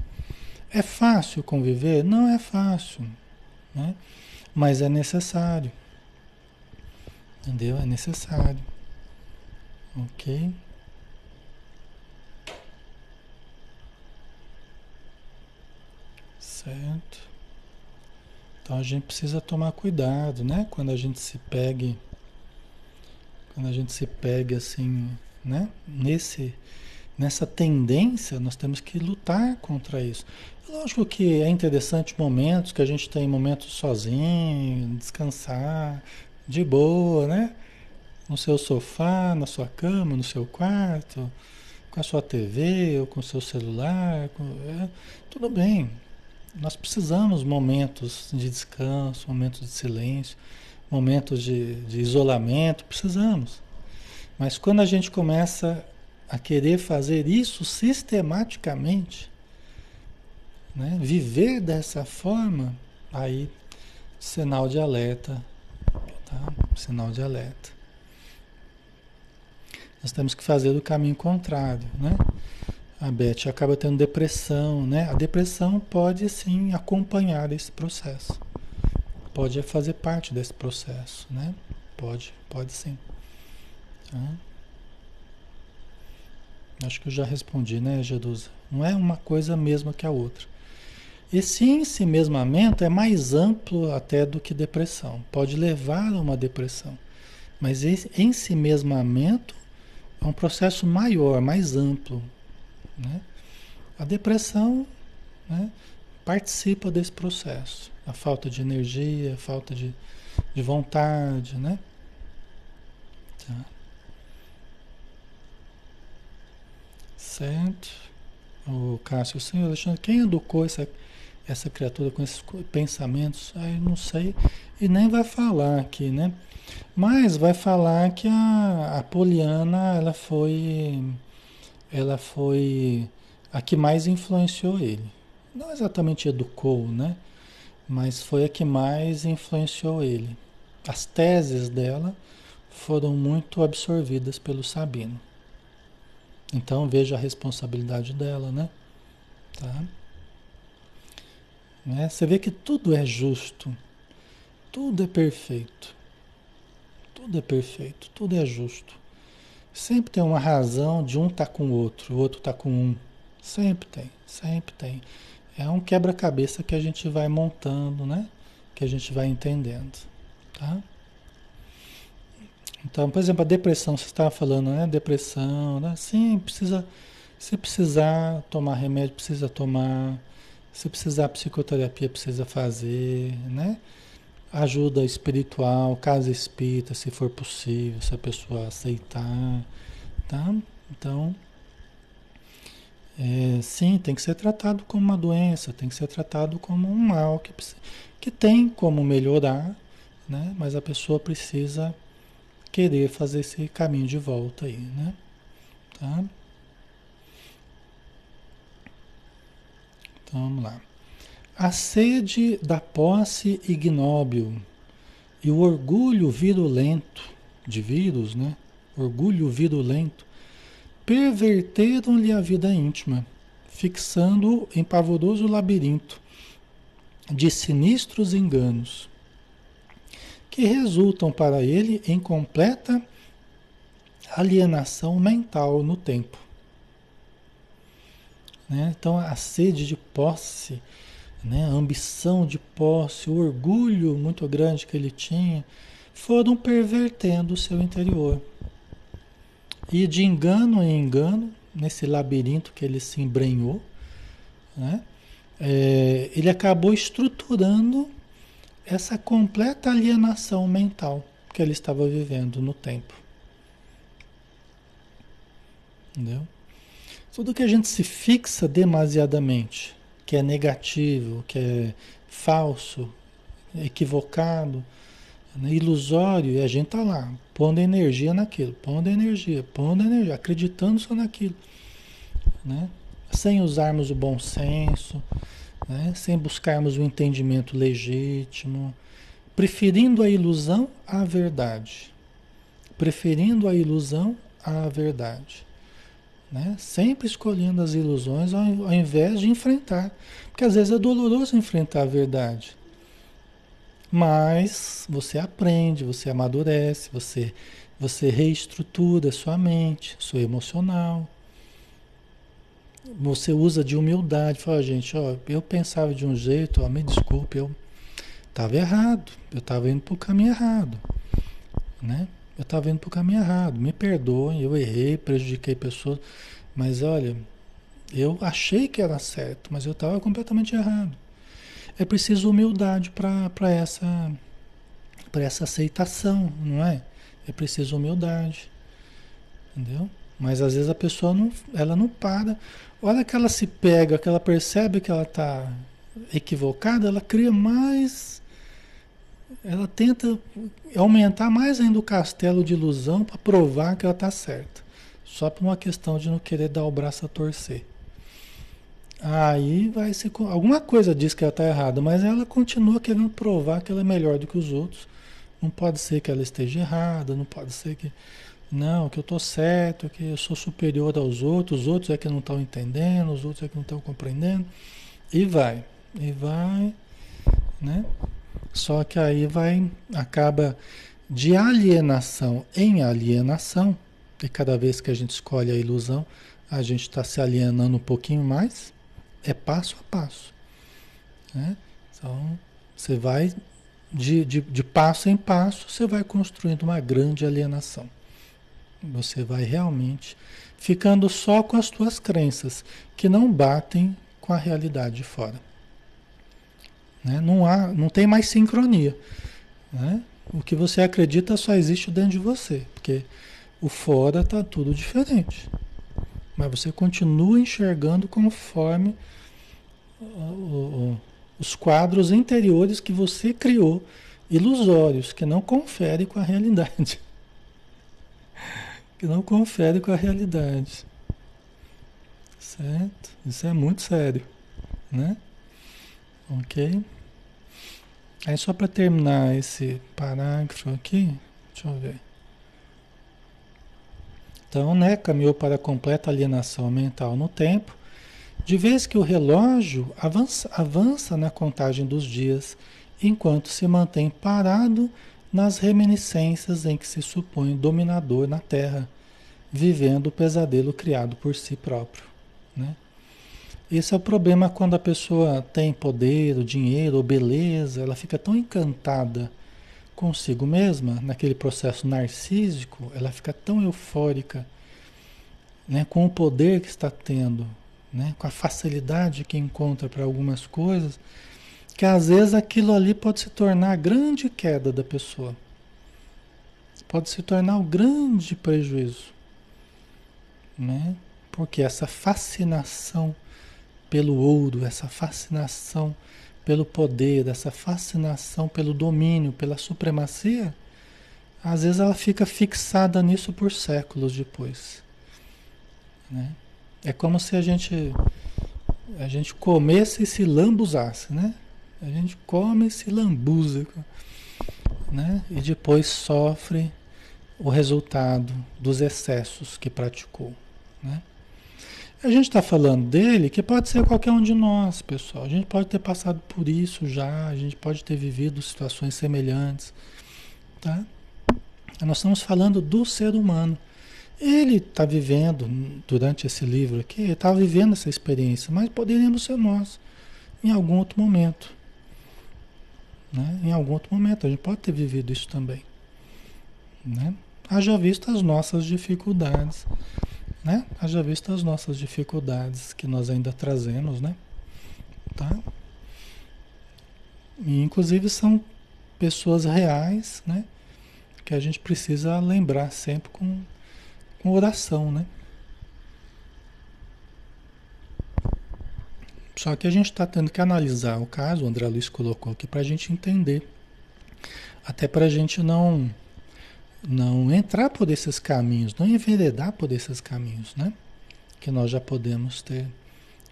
É fácil conviver? Não é fácil. né? Mas é necessário. Entendeu? É necessário. Ok? Certo. Então a gente precisa tomar cuidado, né? Quando a gente se pegue, quando a gente se pegue assim, né? Nesse, nessa tendência, nós temos que lutar contra isso. Lógico que é interessante momentos que a gente tem momentos sozinho, descansar, de boa, né? No seu sofá, na sua cama, no seu quarto, com a sua TV ou com o seu celular, com, é, tudo bem. Nós precisamos momentos de descanso, momentos de silêncio, momentos de, de isolamento, precisamos. Mas quando a gente começa a querer fazer isso sistematicamente, né? viver dessa forma, aí sinal de alerta, tá? Sinal de alerta. Nós temos que fazer o caminho contrário, né? A Beth acaba tendo depressão, né? A depressão pode sim acompanhar esse processo. Pode fazer parte desse processo, né? Pode, pode sim. Tá? Acho que eu já respondi, né, Gedusa? Não é uma coisa mesma que a outra. Esse ensimesmamento é mais amplo até do que depressão. Pode levar a uma depressão. Mas esse ensimesmamento é um processo maior, mais amplo. Né? A depressão né, participa desse processo. A falta de energia, a falta de, de vontade, né? Tá. Certo? O Cássio, senhor Alexandre, quem educou essa, essa criatura com esses pensamentos? Aí não sei. E nem vai falar aqui, né? Mas vai falar que a, a Poliana, ela foi, ela foi a que mais influenciou ele. Não exatamente educou, né? Mas foi a que mais influenciou ele. As teses dela foram muito absorvidas pelo Sabino. Então veja a responsabilidade dela, né? Tá? Né? Você vê que tudo é justo, tudo é perfeito, tudo é perfeito, tudo é justo. Sempre tem uma razão de um estar tá com o outro, o outro está com um. Sempre tem, sempre tem. É um quebra-cabeça que a gente vai montando, né? Que a gente vai entendendo, tá? Então, por exemplo, a depressão, você estava falando, né? Depressão, né? Sim, precisa, se precisar tomar remédio, precisa tomar. Se precisar psicoterapia, precisa fazer, né? Ajuda espiritual, casa espírita, se for possível, se a pessoa aceitar, tá? Então, é, sim, tem que ser tratado como uma doença, tem que ser tratado como um mal que, que tem como melhorar, né? Mas a pessoa precisa querer fazer esse caminho de volta aí, né? Tá? Então vamos lá. A sede da posse ignóbil e o orgulho virulento de vírus, né? Orgulho virulento perverteram-lhe a vida íntima, fixando-o em pavoroso labirinto de sinistros enganos que resultam para ele em completa alienação mental no tempo. Né? Então, a sede de posse, né? a ambição de posse, o orgulho muito grande que ele tinha, foram pervertendo o seu interior. E de engano em engano, nesse labirinto que ele se embrenhou, né? É, ele acabou estruturando essa completa alienação mental que ele estava vivendo no tempo. Entendeu? Tudo que a gente se fixa demasiadamente, que é negativo, que é falso, equivocado, né, ilusório, e a gente tá lá, pondo energia naquilo, pondo energia, pondo energia, acreditando só naquilo, né? Sem usarmos o bom senso, né? sem buscarmos o entendimento legítimo, preferindo a ilusão à verdade. Preferindo a ilusão à verdade. Né? Sempre escolhendo as ilusões ao, invés de enfrentar. Porque às vezes é doloroso enfrentar a verdade. Mas você aprende, você amadurece, você, você reestrutura sua mente, sua emocional. Você usa de humildade, fala, gente, ó, eu pensava de um jeito, ó, me desculpe, eu estava errado, eu estava indo para o caminho errado, né? Eu estava indo para o caminho errado, me perdoem, eu errei, prejudiquei pessoas, mas olha, eu achei que era certo, mas eu estava completamente errado. É preciso humildade para essa, essa aceitação, não é? É preciso humildade. Entendeu? Mas às vezes a pessoa não, ela não para. Olha que ela se pega, que ela percebe que ela está equivocada, ela cria mais. Ela tenta aumentar mais ainda o castelo de ilusão para provar que ela está certa. Só por uma questão de não querer dar o braço a torcer. Aí vai ser. Alguma coisa diz que ela está errada, mas ela continua querendo provar que ela é melhor do que os outros. Não pode ser que ela esteja errada, não pode ser que. Não, que eu estou certo, que eu sou superior aos outros, os outros é que não estão entendendo, os outros é que não estão compreendendo. E vai, e vai, né? Só que aí vai, acaba de alienação em alienação, e cada vez que a gente escolhe a ilusão, a gente está se alienando um pouquinho mais, é passo a passo. Né? Então, você vai, de, de, de passo em passo, você vai construindo uma grande alienação. Você vai realmente ficando só com as suas crenças, que não batem com a realidade de fora. Né? Não, há, não tem mais sincronia. Né? O que você acredita só existe dentro de você, porque o fora está tudo diferente. Mas você continua enxergando conforme os quadros interiores que você criou, ilusórios, que não confere com a realidade. [LAUGHS] que não confere com a realidade. Certo? Isso é muito sério, né? Ok? Aí só para terminar esse parágrafo aqui, deixa eu ver. Então, né, caminhou para a completa alienação mental no tempo, de vez que o relógio avança, avança na contagem dos dias, enquanto se mantém parado nas reminiscências em que se supõe dominador na Terra, vivendo o pesadelo criado por si próprio. Né? Esse é o problema quando a pessoa tem poder, dinheiro ou beleza, ela fica tão encantada consigo mesma, naquele processo narcísico, ela fica tão eufórica né, com o poder que está tendo, né, com a facilidade que encontra para algumas coisas, que às vezes aquilo ali pode se tornar a grande queda da pessoa. Pode se tornar o um grande prejuízo. Né? Porque essa fascinação pelo ouro, essa fascinação pelo poder, essa fascinação pelo domínio, pela supremacia, às vezes ela fica fixada nisso por séculos depois. Né? É como se a gente a gente comesse e se lambuzasse, né? A gente come e se lambuza, né? E depois sofre o resultado dos excessos que praticou, né? A gente está falando dele que pode ser qualquer um de nós, pessoal. A gente pode ter passado por isso já, a gente pode ter vivido situações semelhantes, tá? Nós estamos falando do ser humano. Ele está vivendo, durante esse livro aqui, está vivendo essa experiência, mas poderíamos ser nós, em algum outro momento. Né? Em algum outro momento, a gente pode ter vivido isso também. Né? Haja visto as nossas dificuldades né? Haja visto as nossas dificuldades que nós ainda trazemos, né? Tá? E inclusive são pessoas reais, né? Que a gente precisa lembrar sempre com, com oração, né? Só que a gente está tendo que analisar o caso, o André Luiz colocou aqui, para a gente entender. Até para a gente não não entrar por esses caminhos, não enveredar por esses caminhos, né? Que nós já podemos ter,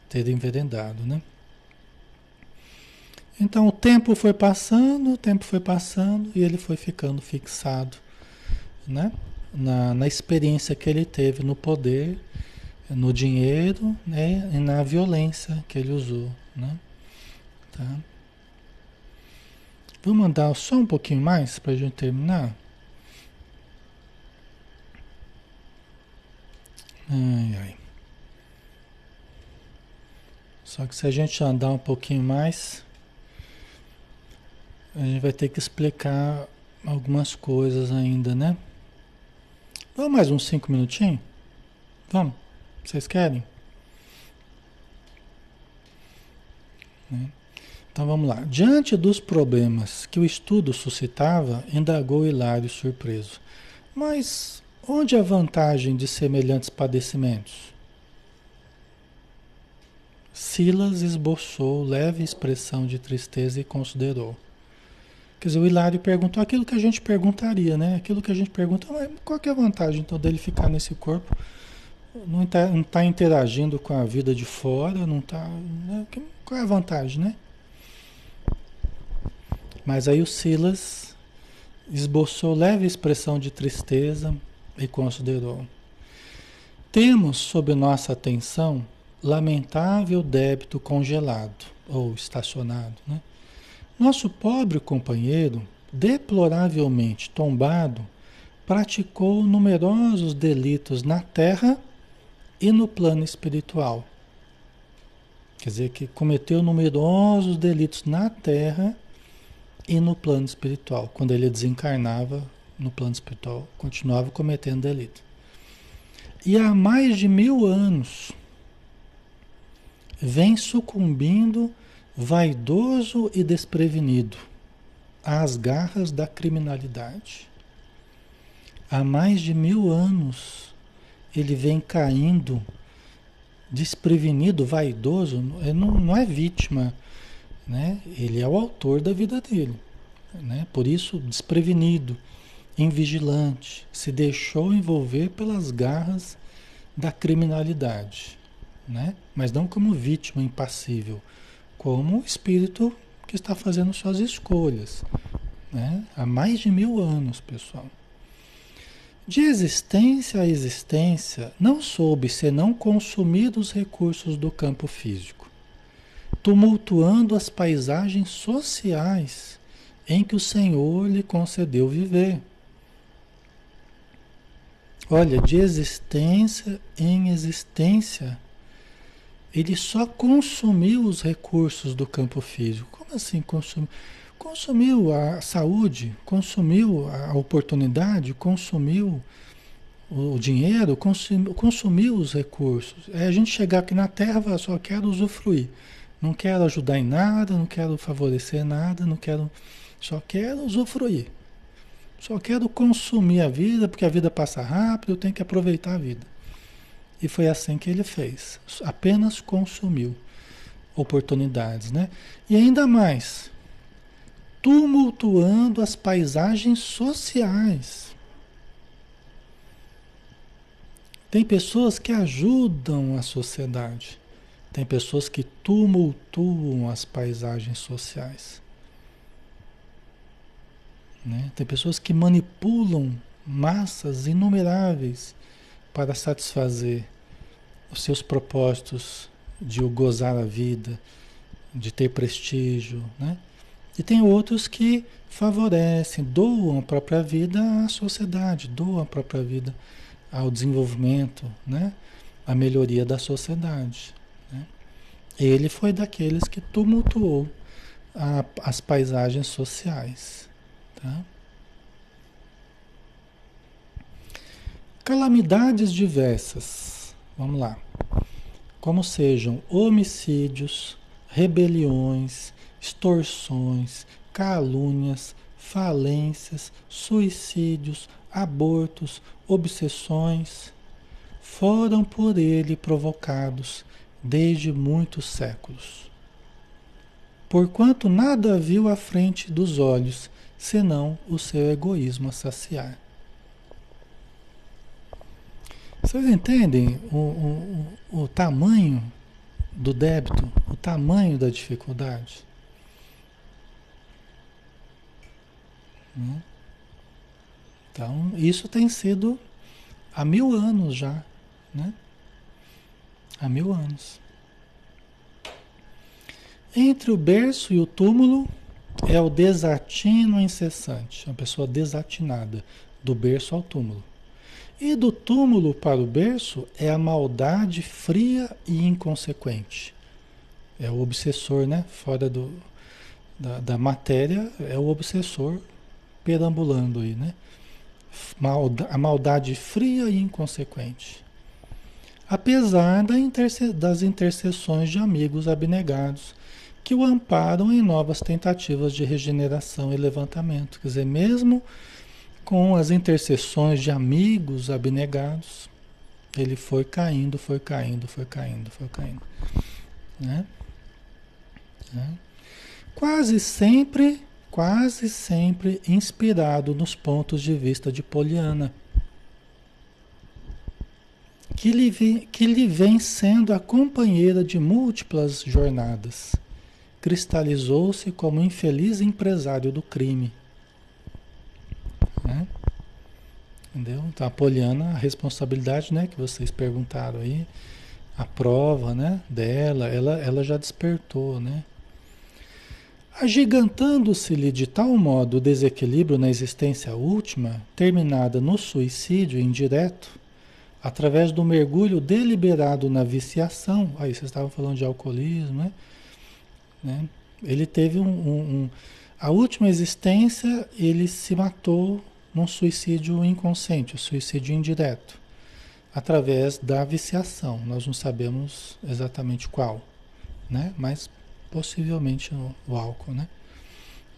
ter enveredado, né? Então o tempo foi passando, o tempo foi passando e ele foi ficando fixado, né? Na, na experiência que ele teve no poder, no dinheiro né? e na violência que ele usou, né? Tá? Vamos mandar só um pouquinho mais para a gente terminar? Ai, ai. Só que se a gente andar um pouquinho mais, a gente vai ter que explicar algumas coisas ainda, né? Vamos mais uns cinco minutinhos? Vamos? Vocês querem? Né? Então vamos lá. Diante dos problemas que o estudo suscitava, indagou Hilário surpreso. Mas onde a vantagem de semelhantes padecimentos? Silas esboçou leve expressão de tristeza e considerou. Quer dizer, o Hilário perguntou aquilo que a gente perguntaria, né? Aquilo que a gente pergunta, qual que é a vantagem então dele ficar nesse corpo? Não está tá interagindo com a vida de fora, não está. Né? Qual é a vantagem, né? Mas aí o Silas esboçou leve expressão de tristeza e considerou: Temos sob nossa atenção lamentável débito congelado ou estacionado. Né? Nosso pobre companheiro, deploravelmente tombado, praticou numerosos delitos na terra e no plano espiritual. Quer dizer, que cometeu numerosos delitos na terra e no plano espiritual. Quando ele desencarnava no plano espiritual, continuava cometendo delito. E há mais de mil anos vem sucumbindo vaidoso e desprevenido às garras da criminalidade. Há mais de mil anos ele vem caindo desprevenido, vaidoso, não, não é vítima, né? ele é o autor da vida dele. Né? Por isso, desprevenido, invigilante, se deixou envolver pelas garras da criminalidade né? Mas não como vítima impassível, como espírito que está fazendo suas escolhas, né? Há mais de mil anos, pessoal. De existência a existência, não soube senão consumir os recursos do campo físico, tumultuando as paisagens sociais em que o Senhor lhe concedeu viver. Olha, de existência em existência, ele só consumiu os recursos do campo físico. Como assim consumiu? Consumiu a saúde, consumiu a oportunidade, consumiu o dinheiro, consumiu, consumiu os recursos. É a gente chegar aqui na Terra só quero usufruir. Não quero ajudar em nada, não quero favorecer nada, não quero. Só quero usufruir. Só quero consumir a vida, porque a vida passa rápido, eu tenho que aproveitar a vida. E foi assim que ele fez. Apenas consumiu oportunidades, né? E ainda mais, tumultuando as paisagens sociais. Tem pessoas que ajudam a sociedade. Tem pessoas que tumultuam as paisagens sociais. Né? Tem pessoas que manipulam massas inumeráveis para satisfazer os seus propósitos de gozar a vida, de ter prestígio, né? E tem outros que favorecem, doam a própria vida à sociedade, doam a própria vida ao desenvolvimento, né? A melhoria da sociedade. Né? Ele foi daqueles que tumultuou a, as paisagens sociais, tá? Calamidades diversas. Vamos lá. Como sejam homicídios, rebeliões, extorsões, calúnias, falências, suicídios, abortos, obsessões, foram por ele provocados desde muitos séculos. Porquanto nada viu à frente dos olhos, senão o seu egoísmo a saciar. Vocês entendem o, o, o tamanho do débito, o tamanho da dificuldade? Né? Então, isso tem sido há mil anos já, né? Há mil anos. Entre o berço e o túmulo, é o desatino incessante, uma pessoa desatinada, do berço ao túmulo. E do túmulo para o berço é a maldade fria e inconsequente. É o obsessor, né? Fora do, da, da matéria, é o obsessor perambulando aí, né? a maldade fria e inconsequente. Apesar das intercessões de amigos abnegados que o amparam em novas tentativas de regeneração e levantamento. Quer dizer, mesmo com as intercessões de amigos abnegados, ele foi caindo, foi caindo, foi caindo, foi caindo. Né? Né? Quase sempre quase sempre inspirado nos pontos de vista de Poliana, que lhe, vem, que lhe vem sendo a companheira de múltiplas jornadas. Cristalizou-se como infeliz empresário do crime. Né? Entendeu? Então, a Poliana, a responsabilidade né, que vocês perguntaram aí, a prova né, dela, ela, ela já despertou, né? Agigantando-se-lhe de tal modo o desequilíbrio na existência última, terminada no suicídio indireto, através do mergulho deliberado na viciação, aí vocês estavam falando de alcoolismo, né? Né? Ele teve um, um, um, A última existência, ele se matou num suicídio inconsciente, suicídio indireto, através da viciação. Nós não sabemos exatamente qual, né? Mas Possivelmente o, o álcool, né?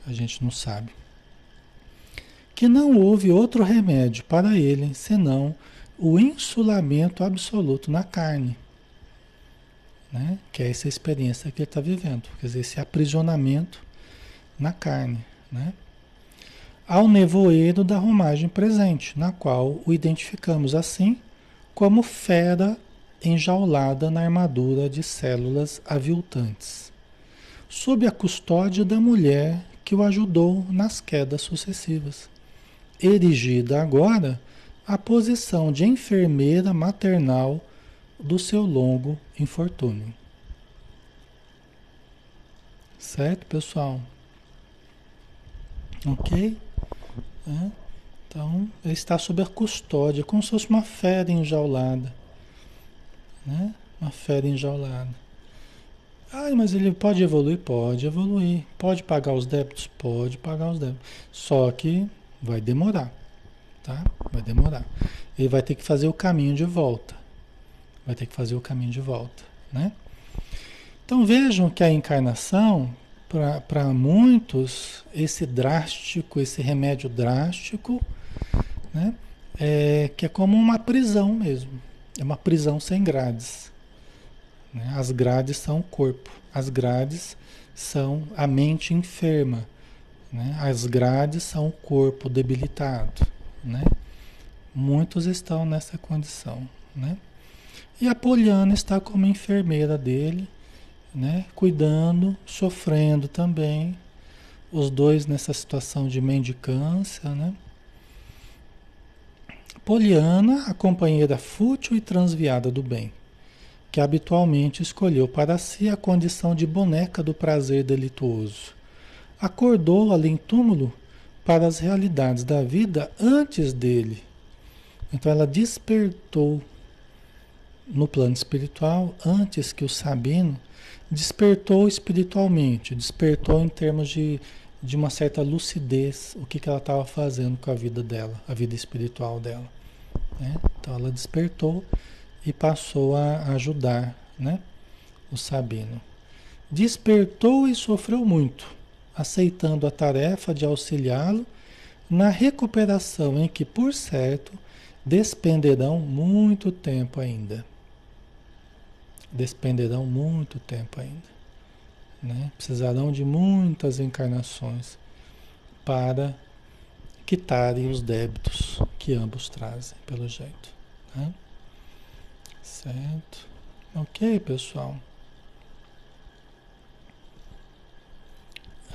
A gente não sabe. Que não houve outro remédio para ele senão o insulamento absoluto na carne. Né? Que é essa experiência que ele está vivendo. Quer dizer, esse aprisionamento na carne. Né? Ao nevoeiro da romagem presente, na qual o identificamos assim como fera enjaulada na armadura de células aviltantes sob a custódia da mulher que o ajudou nas quedas sucessivas, erigida agora à posição de enfermeira maternal do seu longo infortúnio. Certo, pessoal? Ok? É. Então, ele está sob a custódia, como se fosse uma fera enjaulada. Né? Uma fera enjaulada. Ah, mas ele pode evoluir? Pode evoluir. Pode pagar os débitos? Pode pagar os débitos. Só que vai demorar, tá? Vai demorar. Ele vai ter que fazer o caminho de volta. Vai ter que fazer o caminho de volta, né? Então vejam que a encarnação, para muitos, esse drástico, esse remédio drástico, né? É, que é como uma prisão mesmo. É uma prisão sem grades. Né? As grades são o corpo, as grades são a mente enferma, né? as grades são o corpo debilitado. Né? Muitos estão nessa condição. Né? E a Poliana está como enfermeira dele, né? cuidando, sofrendo também. Os dois nessa situação de mendicância, né? Poliana, a companheira fútil e transviada do bem que habitualmente escolheu para si a condição de boneca do prazer delituoso. Acordou ali em túmulo para as realidades da vida antes dele. Então ela despertou no plano espiritual antes que o Sabino despertou espiritualmente, despertou em termos de, de uma certa lucidez o que, que ela estava fazendo com a vida dela, a vida espiritual dela. Né? Então ela despertou e passou a ajudar né, o Sabino. Despertou e sofreu muito, aceitando a tarefa de auxiliá-lo na recuperação em que, por certo, despenderão muito tempo ainda. Despenderão muito tempo ainda. Né? Precisarão de muitas encarnações para quitarem os débitos que ambos trazem, pelo jeito. Né? Certo. Ok, pessoal.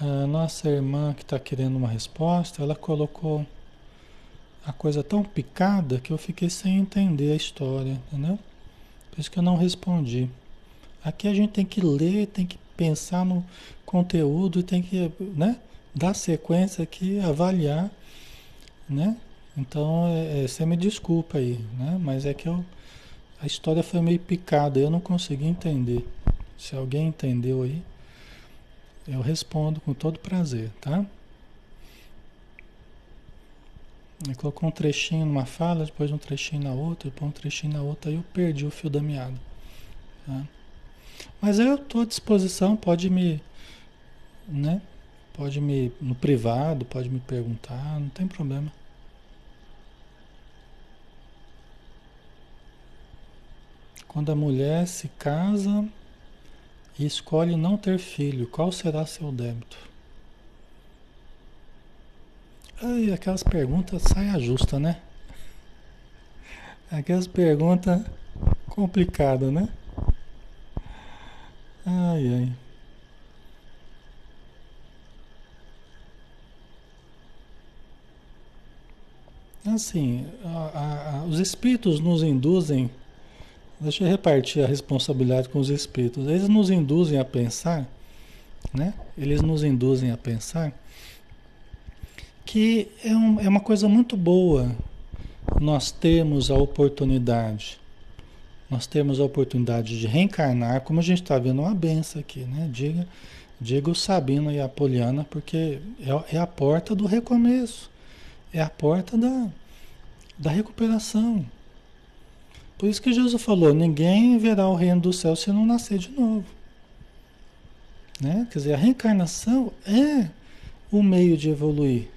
A nossa irmã que está querendo uma resposta, ela colocou a coisa tão picada que eu fiquei sem entender a história, entendeu? Por isso que eu não respondi. Aqui a gente tem que ler, tem que pensar no conteúdo tem que, né? dar sequência aqui, avaliar, né? Então, é, é, você me desculpa aí, né? Mas é que eu, a história foi meio picada, eu não consegui entender. Se alguém entendeu aí, eu respondo com todo prazer, tá? Ele colocou um trechinho numa fala, depois um trechinho na outra, depois um trechinho na outra, aí eu perdi o fio da meada. Tá? Mas eu estou à disposição, pode me, né? Pode me, no privado, pode me perguntar, não tem problema. Quando a mulher se casa e escolhe não ter filho, qual será seu débito? Ai, aquelas perguntas saia justa, né? Aquelas perguntas complicadas, né? Ai, ai. Assim, a, a, os espíritos nos induzem Deixa eu repartir a responsabilidade com os espíritos. Eles nos induzem a pensar, né? Eles nos induzem a pensar que é, um, é uma coisa muito boa nós temos a oportunidade, nós temos a oportunidade de reencarnar, como a gente está vendo uma benção aqui, né? Diga, diga o Sabino e a Poliana, porque é, é a porta do recomeço, é a porta da, da recuperação. Por isso que Jesus falou: ninguém verá o reino do céu se não nascer de novo. Né? Quer dizer, a reencarnação é o meio de evoluir.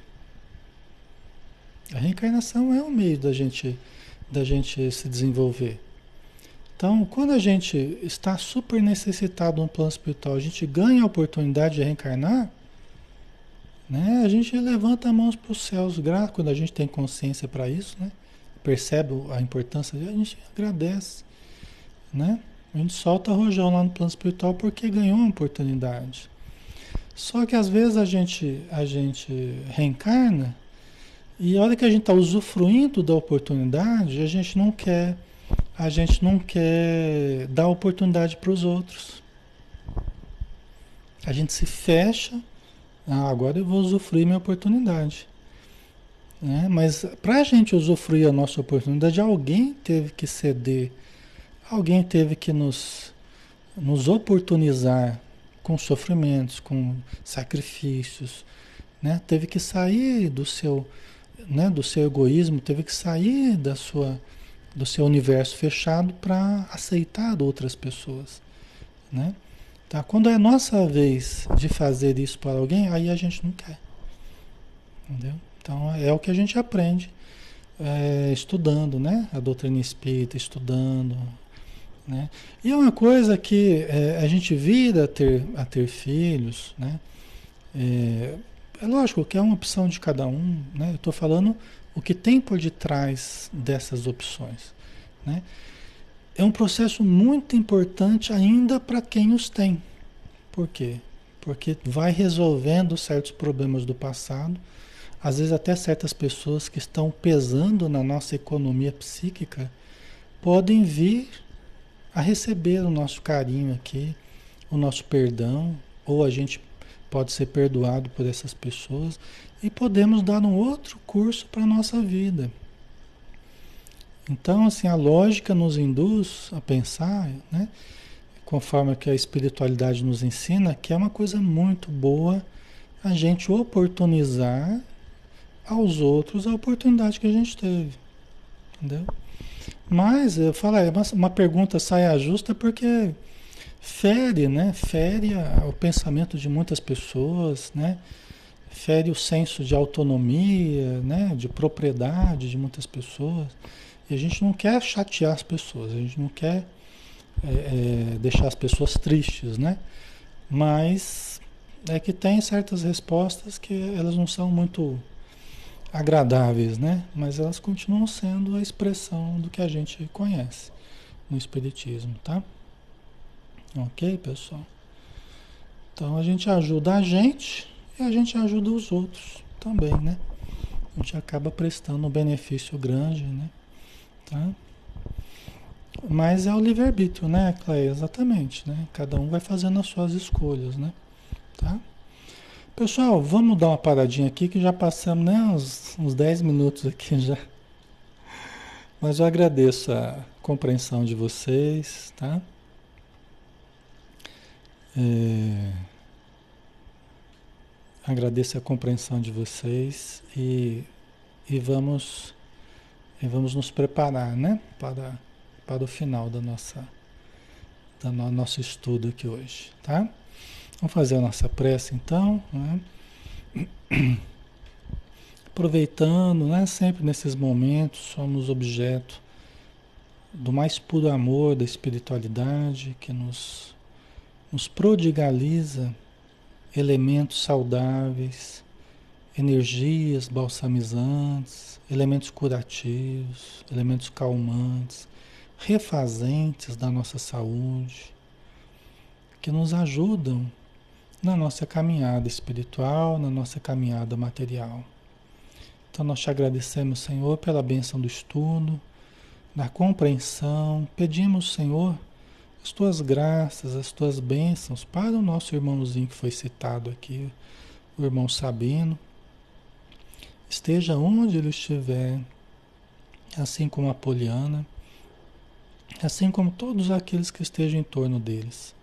A reencarnação é o meio da gente, da gente se desenvolver. Então, quando a gente está super necessitado no plano espiritual, a gente ganha a oportunidade de reencarnar, né? a gente levanta as mãos para os céus, quando a gente tem consciência para isso, né? percebe a importância, a gente agradece, né? A gente solta rojão lá no plano espiritual porque ganhou uma oportunidade. Só que às vezes a gente, a gente reencarna e a hora que a gente está usufruindo da oportunidade, a gente não quer, a gente não quer dar oportunidade para os outros. A gente se fecha, ah, agora eu vou usufruir minha oportunidade. Né? Mas para a gente usufruir a nossa oportunidade, alguém teve que ceder, alguém teve que nos, nos oportunizar com sofrimentos, com sacrifícios, né? teve que sair do seu, né, do seu egoísmo, teve que sair da sua, do seu universo fechado para aceitar outras pessoas. Né? Tá? Quando é a nossa vez de fazer isso para alguém, aí a gente não quer. Entendeu? Então é o que a gente aprende é, estudando, né? A doutrina espírita, estudando. Né? E é uma coisa que é, a gente vira a ter, a ter filhos, né? É, é lógico que é uma opção de cada um, né? Eu estou falando o que tem por detrás dessas opções, né? É um processo muito importante ainda para quem os tem. Por quê? Porque vai resolvendo certos problemas do passado, às vezes até certas pessoas que estão pesando na nossa economia psíquica podem vir a receber o nosso carinho aqui, o nosso perdão, ou a gente pode ser perdoado por essas pessoas e podemos dar um outro curso para a nossa vida. Então, assim, a lógica nos induz a pensar, né, conforme que a espiritualidade nos ensina, que é uma coisa muito boa a gente oportunizar aos outros a oportunidade que a gente teve. Entendeu? Mas eu falo, é uma, uma pergunta saia justa porque fere, né? Fere o pensamento de muitas pessoas, né? Fere o senso de autonomia, né? De propriedade de muitas pessoas. E a gente não quer chatear as pessoas, a gente não quer é, é, deixar as pessoas tristes, né? Mas é que tem certas respostas que elas não são muito agradáveis, né? Mas elas continuam sendo a expressão do que a gente conhece no Espiritismo, tá? Ok, pessoal? Então a gente ajuda a gente e a gente ajuda os outros também, né? A gente acaba prestando um benefício grande, né? Tá? Mas é o livre-arbítrio, né, Cleia? Exatamente, né? Cada um vai fazendo as suas escolhas, né? Tá? Pessoal, vamos dar uma paradinha aqui que já passamos né, uns, uns 10 minutos aqui já. Mas eu agradeço a compreensão de vocês, tá? É... Agradeço a compreensão de vocês e, e vamos e vamos nos preparar, né, para para o final da nossa do nosso estudo aqui hoje, tá? Vamos fazer a nossa prece então, né? [CLEARS THROAT] Aproveitando, né, sempre nesses momentos somos objeto do mais puro amor da espiritualidade que nos nos prodigaliza elementos saudáveis, energias balsamizantes, elementos curativos, elementos calmantes, refazentes da nossa saúde, que nos ajudam na nossa caminhada espiritual, na nossa caminhada material. Então nós te agradecemos, Senhor, pela benção do estudo, da compreensão. Pedimos, Senhor, as tuas graças, as tuas bênçãos para o nosso irmãozinho que foi citado aqui, o irmão Sabino. Esteja onde ele estiver, assim como a Poliana, assim como todos aqueles que estejam em torno deles,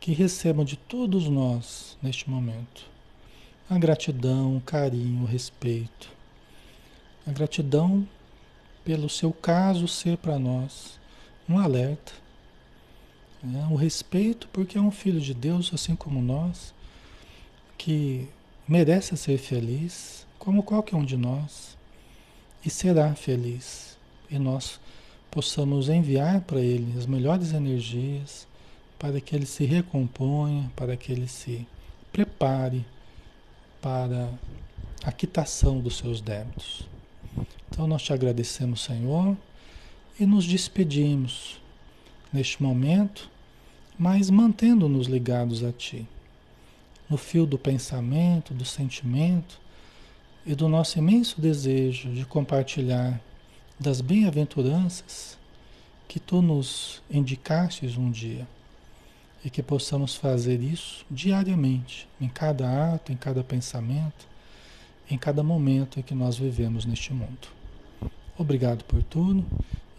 que recebam de todos nós neste momento a gratidão, o carinho, o respeito. A gratidão pelo seu caso ser para nós um alerta né? O respeito, porque é um filho de Deus, assim como nós, que merece ser feliz, como qualquer um de nós, e será feliz. E nós possamos enviar para ele as melhores energias, para que ele se recomponha, para que ele se prepare para a quitação dos seus débitos. Então nós te agradecemos, Senhor, e nos despedimos neste momento mas mantendo-nos ligados a Ti, no fio do pensamento, do sentimento e do nosso imenso desejo de compartilhar das bem-aventuranças que Tu nos indicastes um dia e que possamos fazer isso diariamente, em cada ato, em cada pensamento, em cada momento em que nós vivemos neste mundo. Obrigado por tudo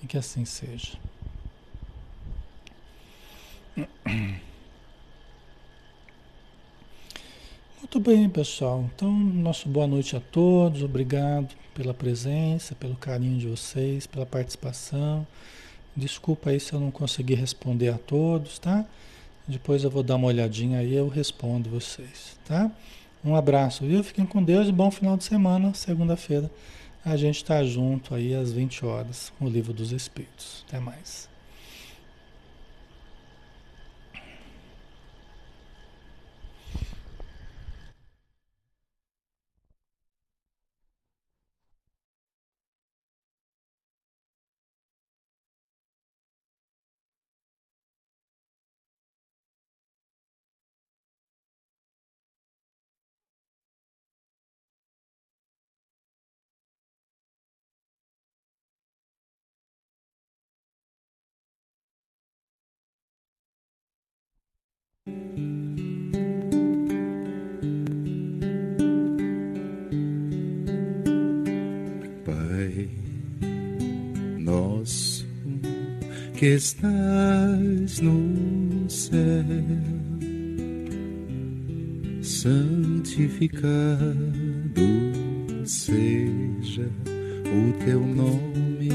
e que assim seja. Muito bem, pessoal. Então, nosso boa noite a todos. Obrigado pela presença, pelo carinho de vocês, pela participação. Desculpa aí se eu não consegui responder a todos, tá? Depois eu vou dar uma olhadinha aí, eu respondo vocês, tá? Um abraço, viu? Fiquem com Deus e bom final de semana. Segunda-feira a gente está junto aí às 20 horas no Livro dos Espíritos. Até mais.
Que estás no céu, santificado seja o teu nome,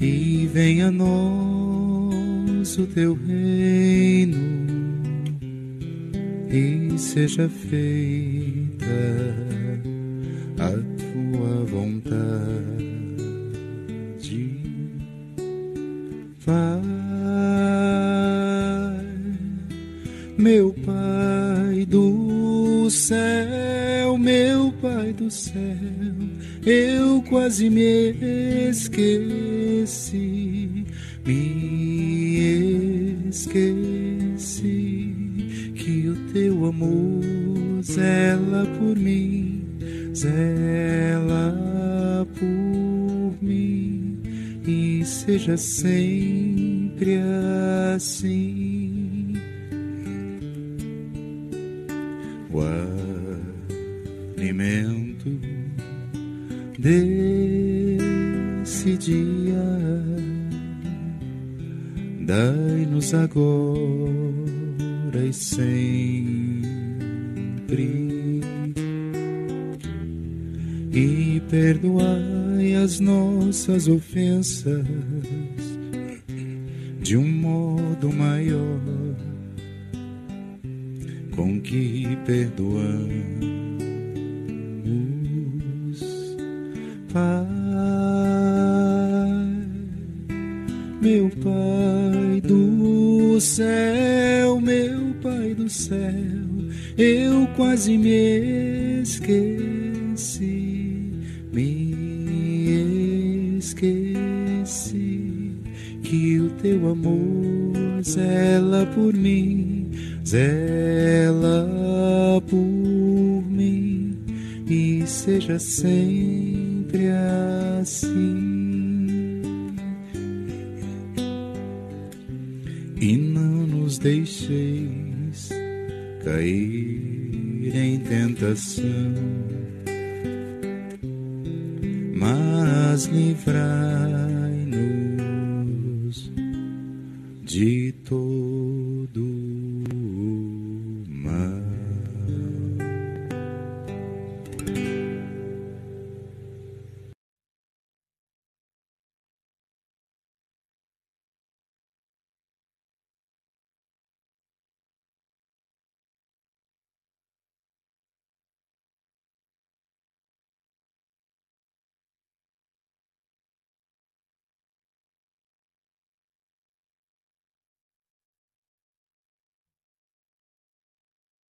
e venha a nós o teu reino, e seja feita do céu, meu Pai do céu, eu quase me esqueci, me esqueci que o teu amor zela por mim, zela por mim e seja sempre assim. Alimento desse dia. Dai-nos agora e sempre e perdoai as nossas ofensas de um modo maior com que perdoamos, Pai, meu Pai do céu, meu Pai do céu, eu quase me esqueci, me esqueci que o teu amor zela por mim zela por mim e seja sempre assim. E não nos deixeis cair em tentação, mas livrai-nos de todo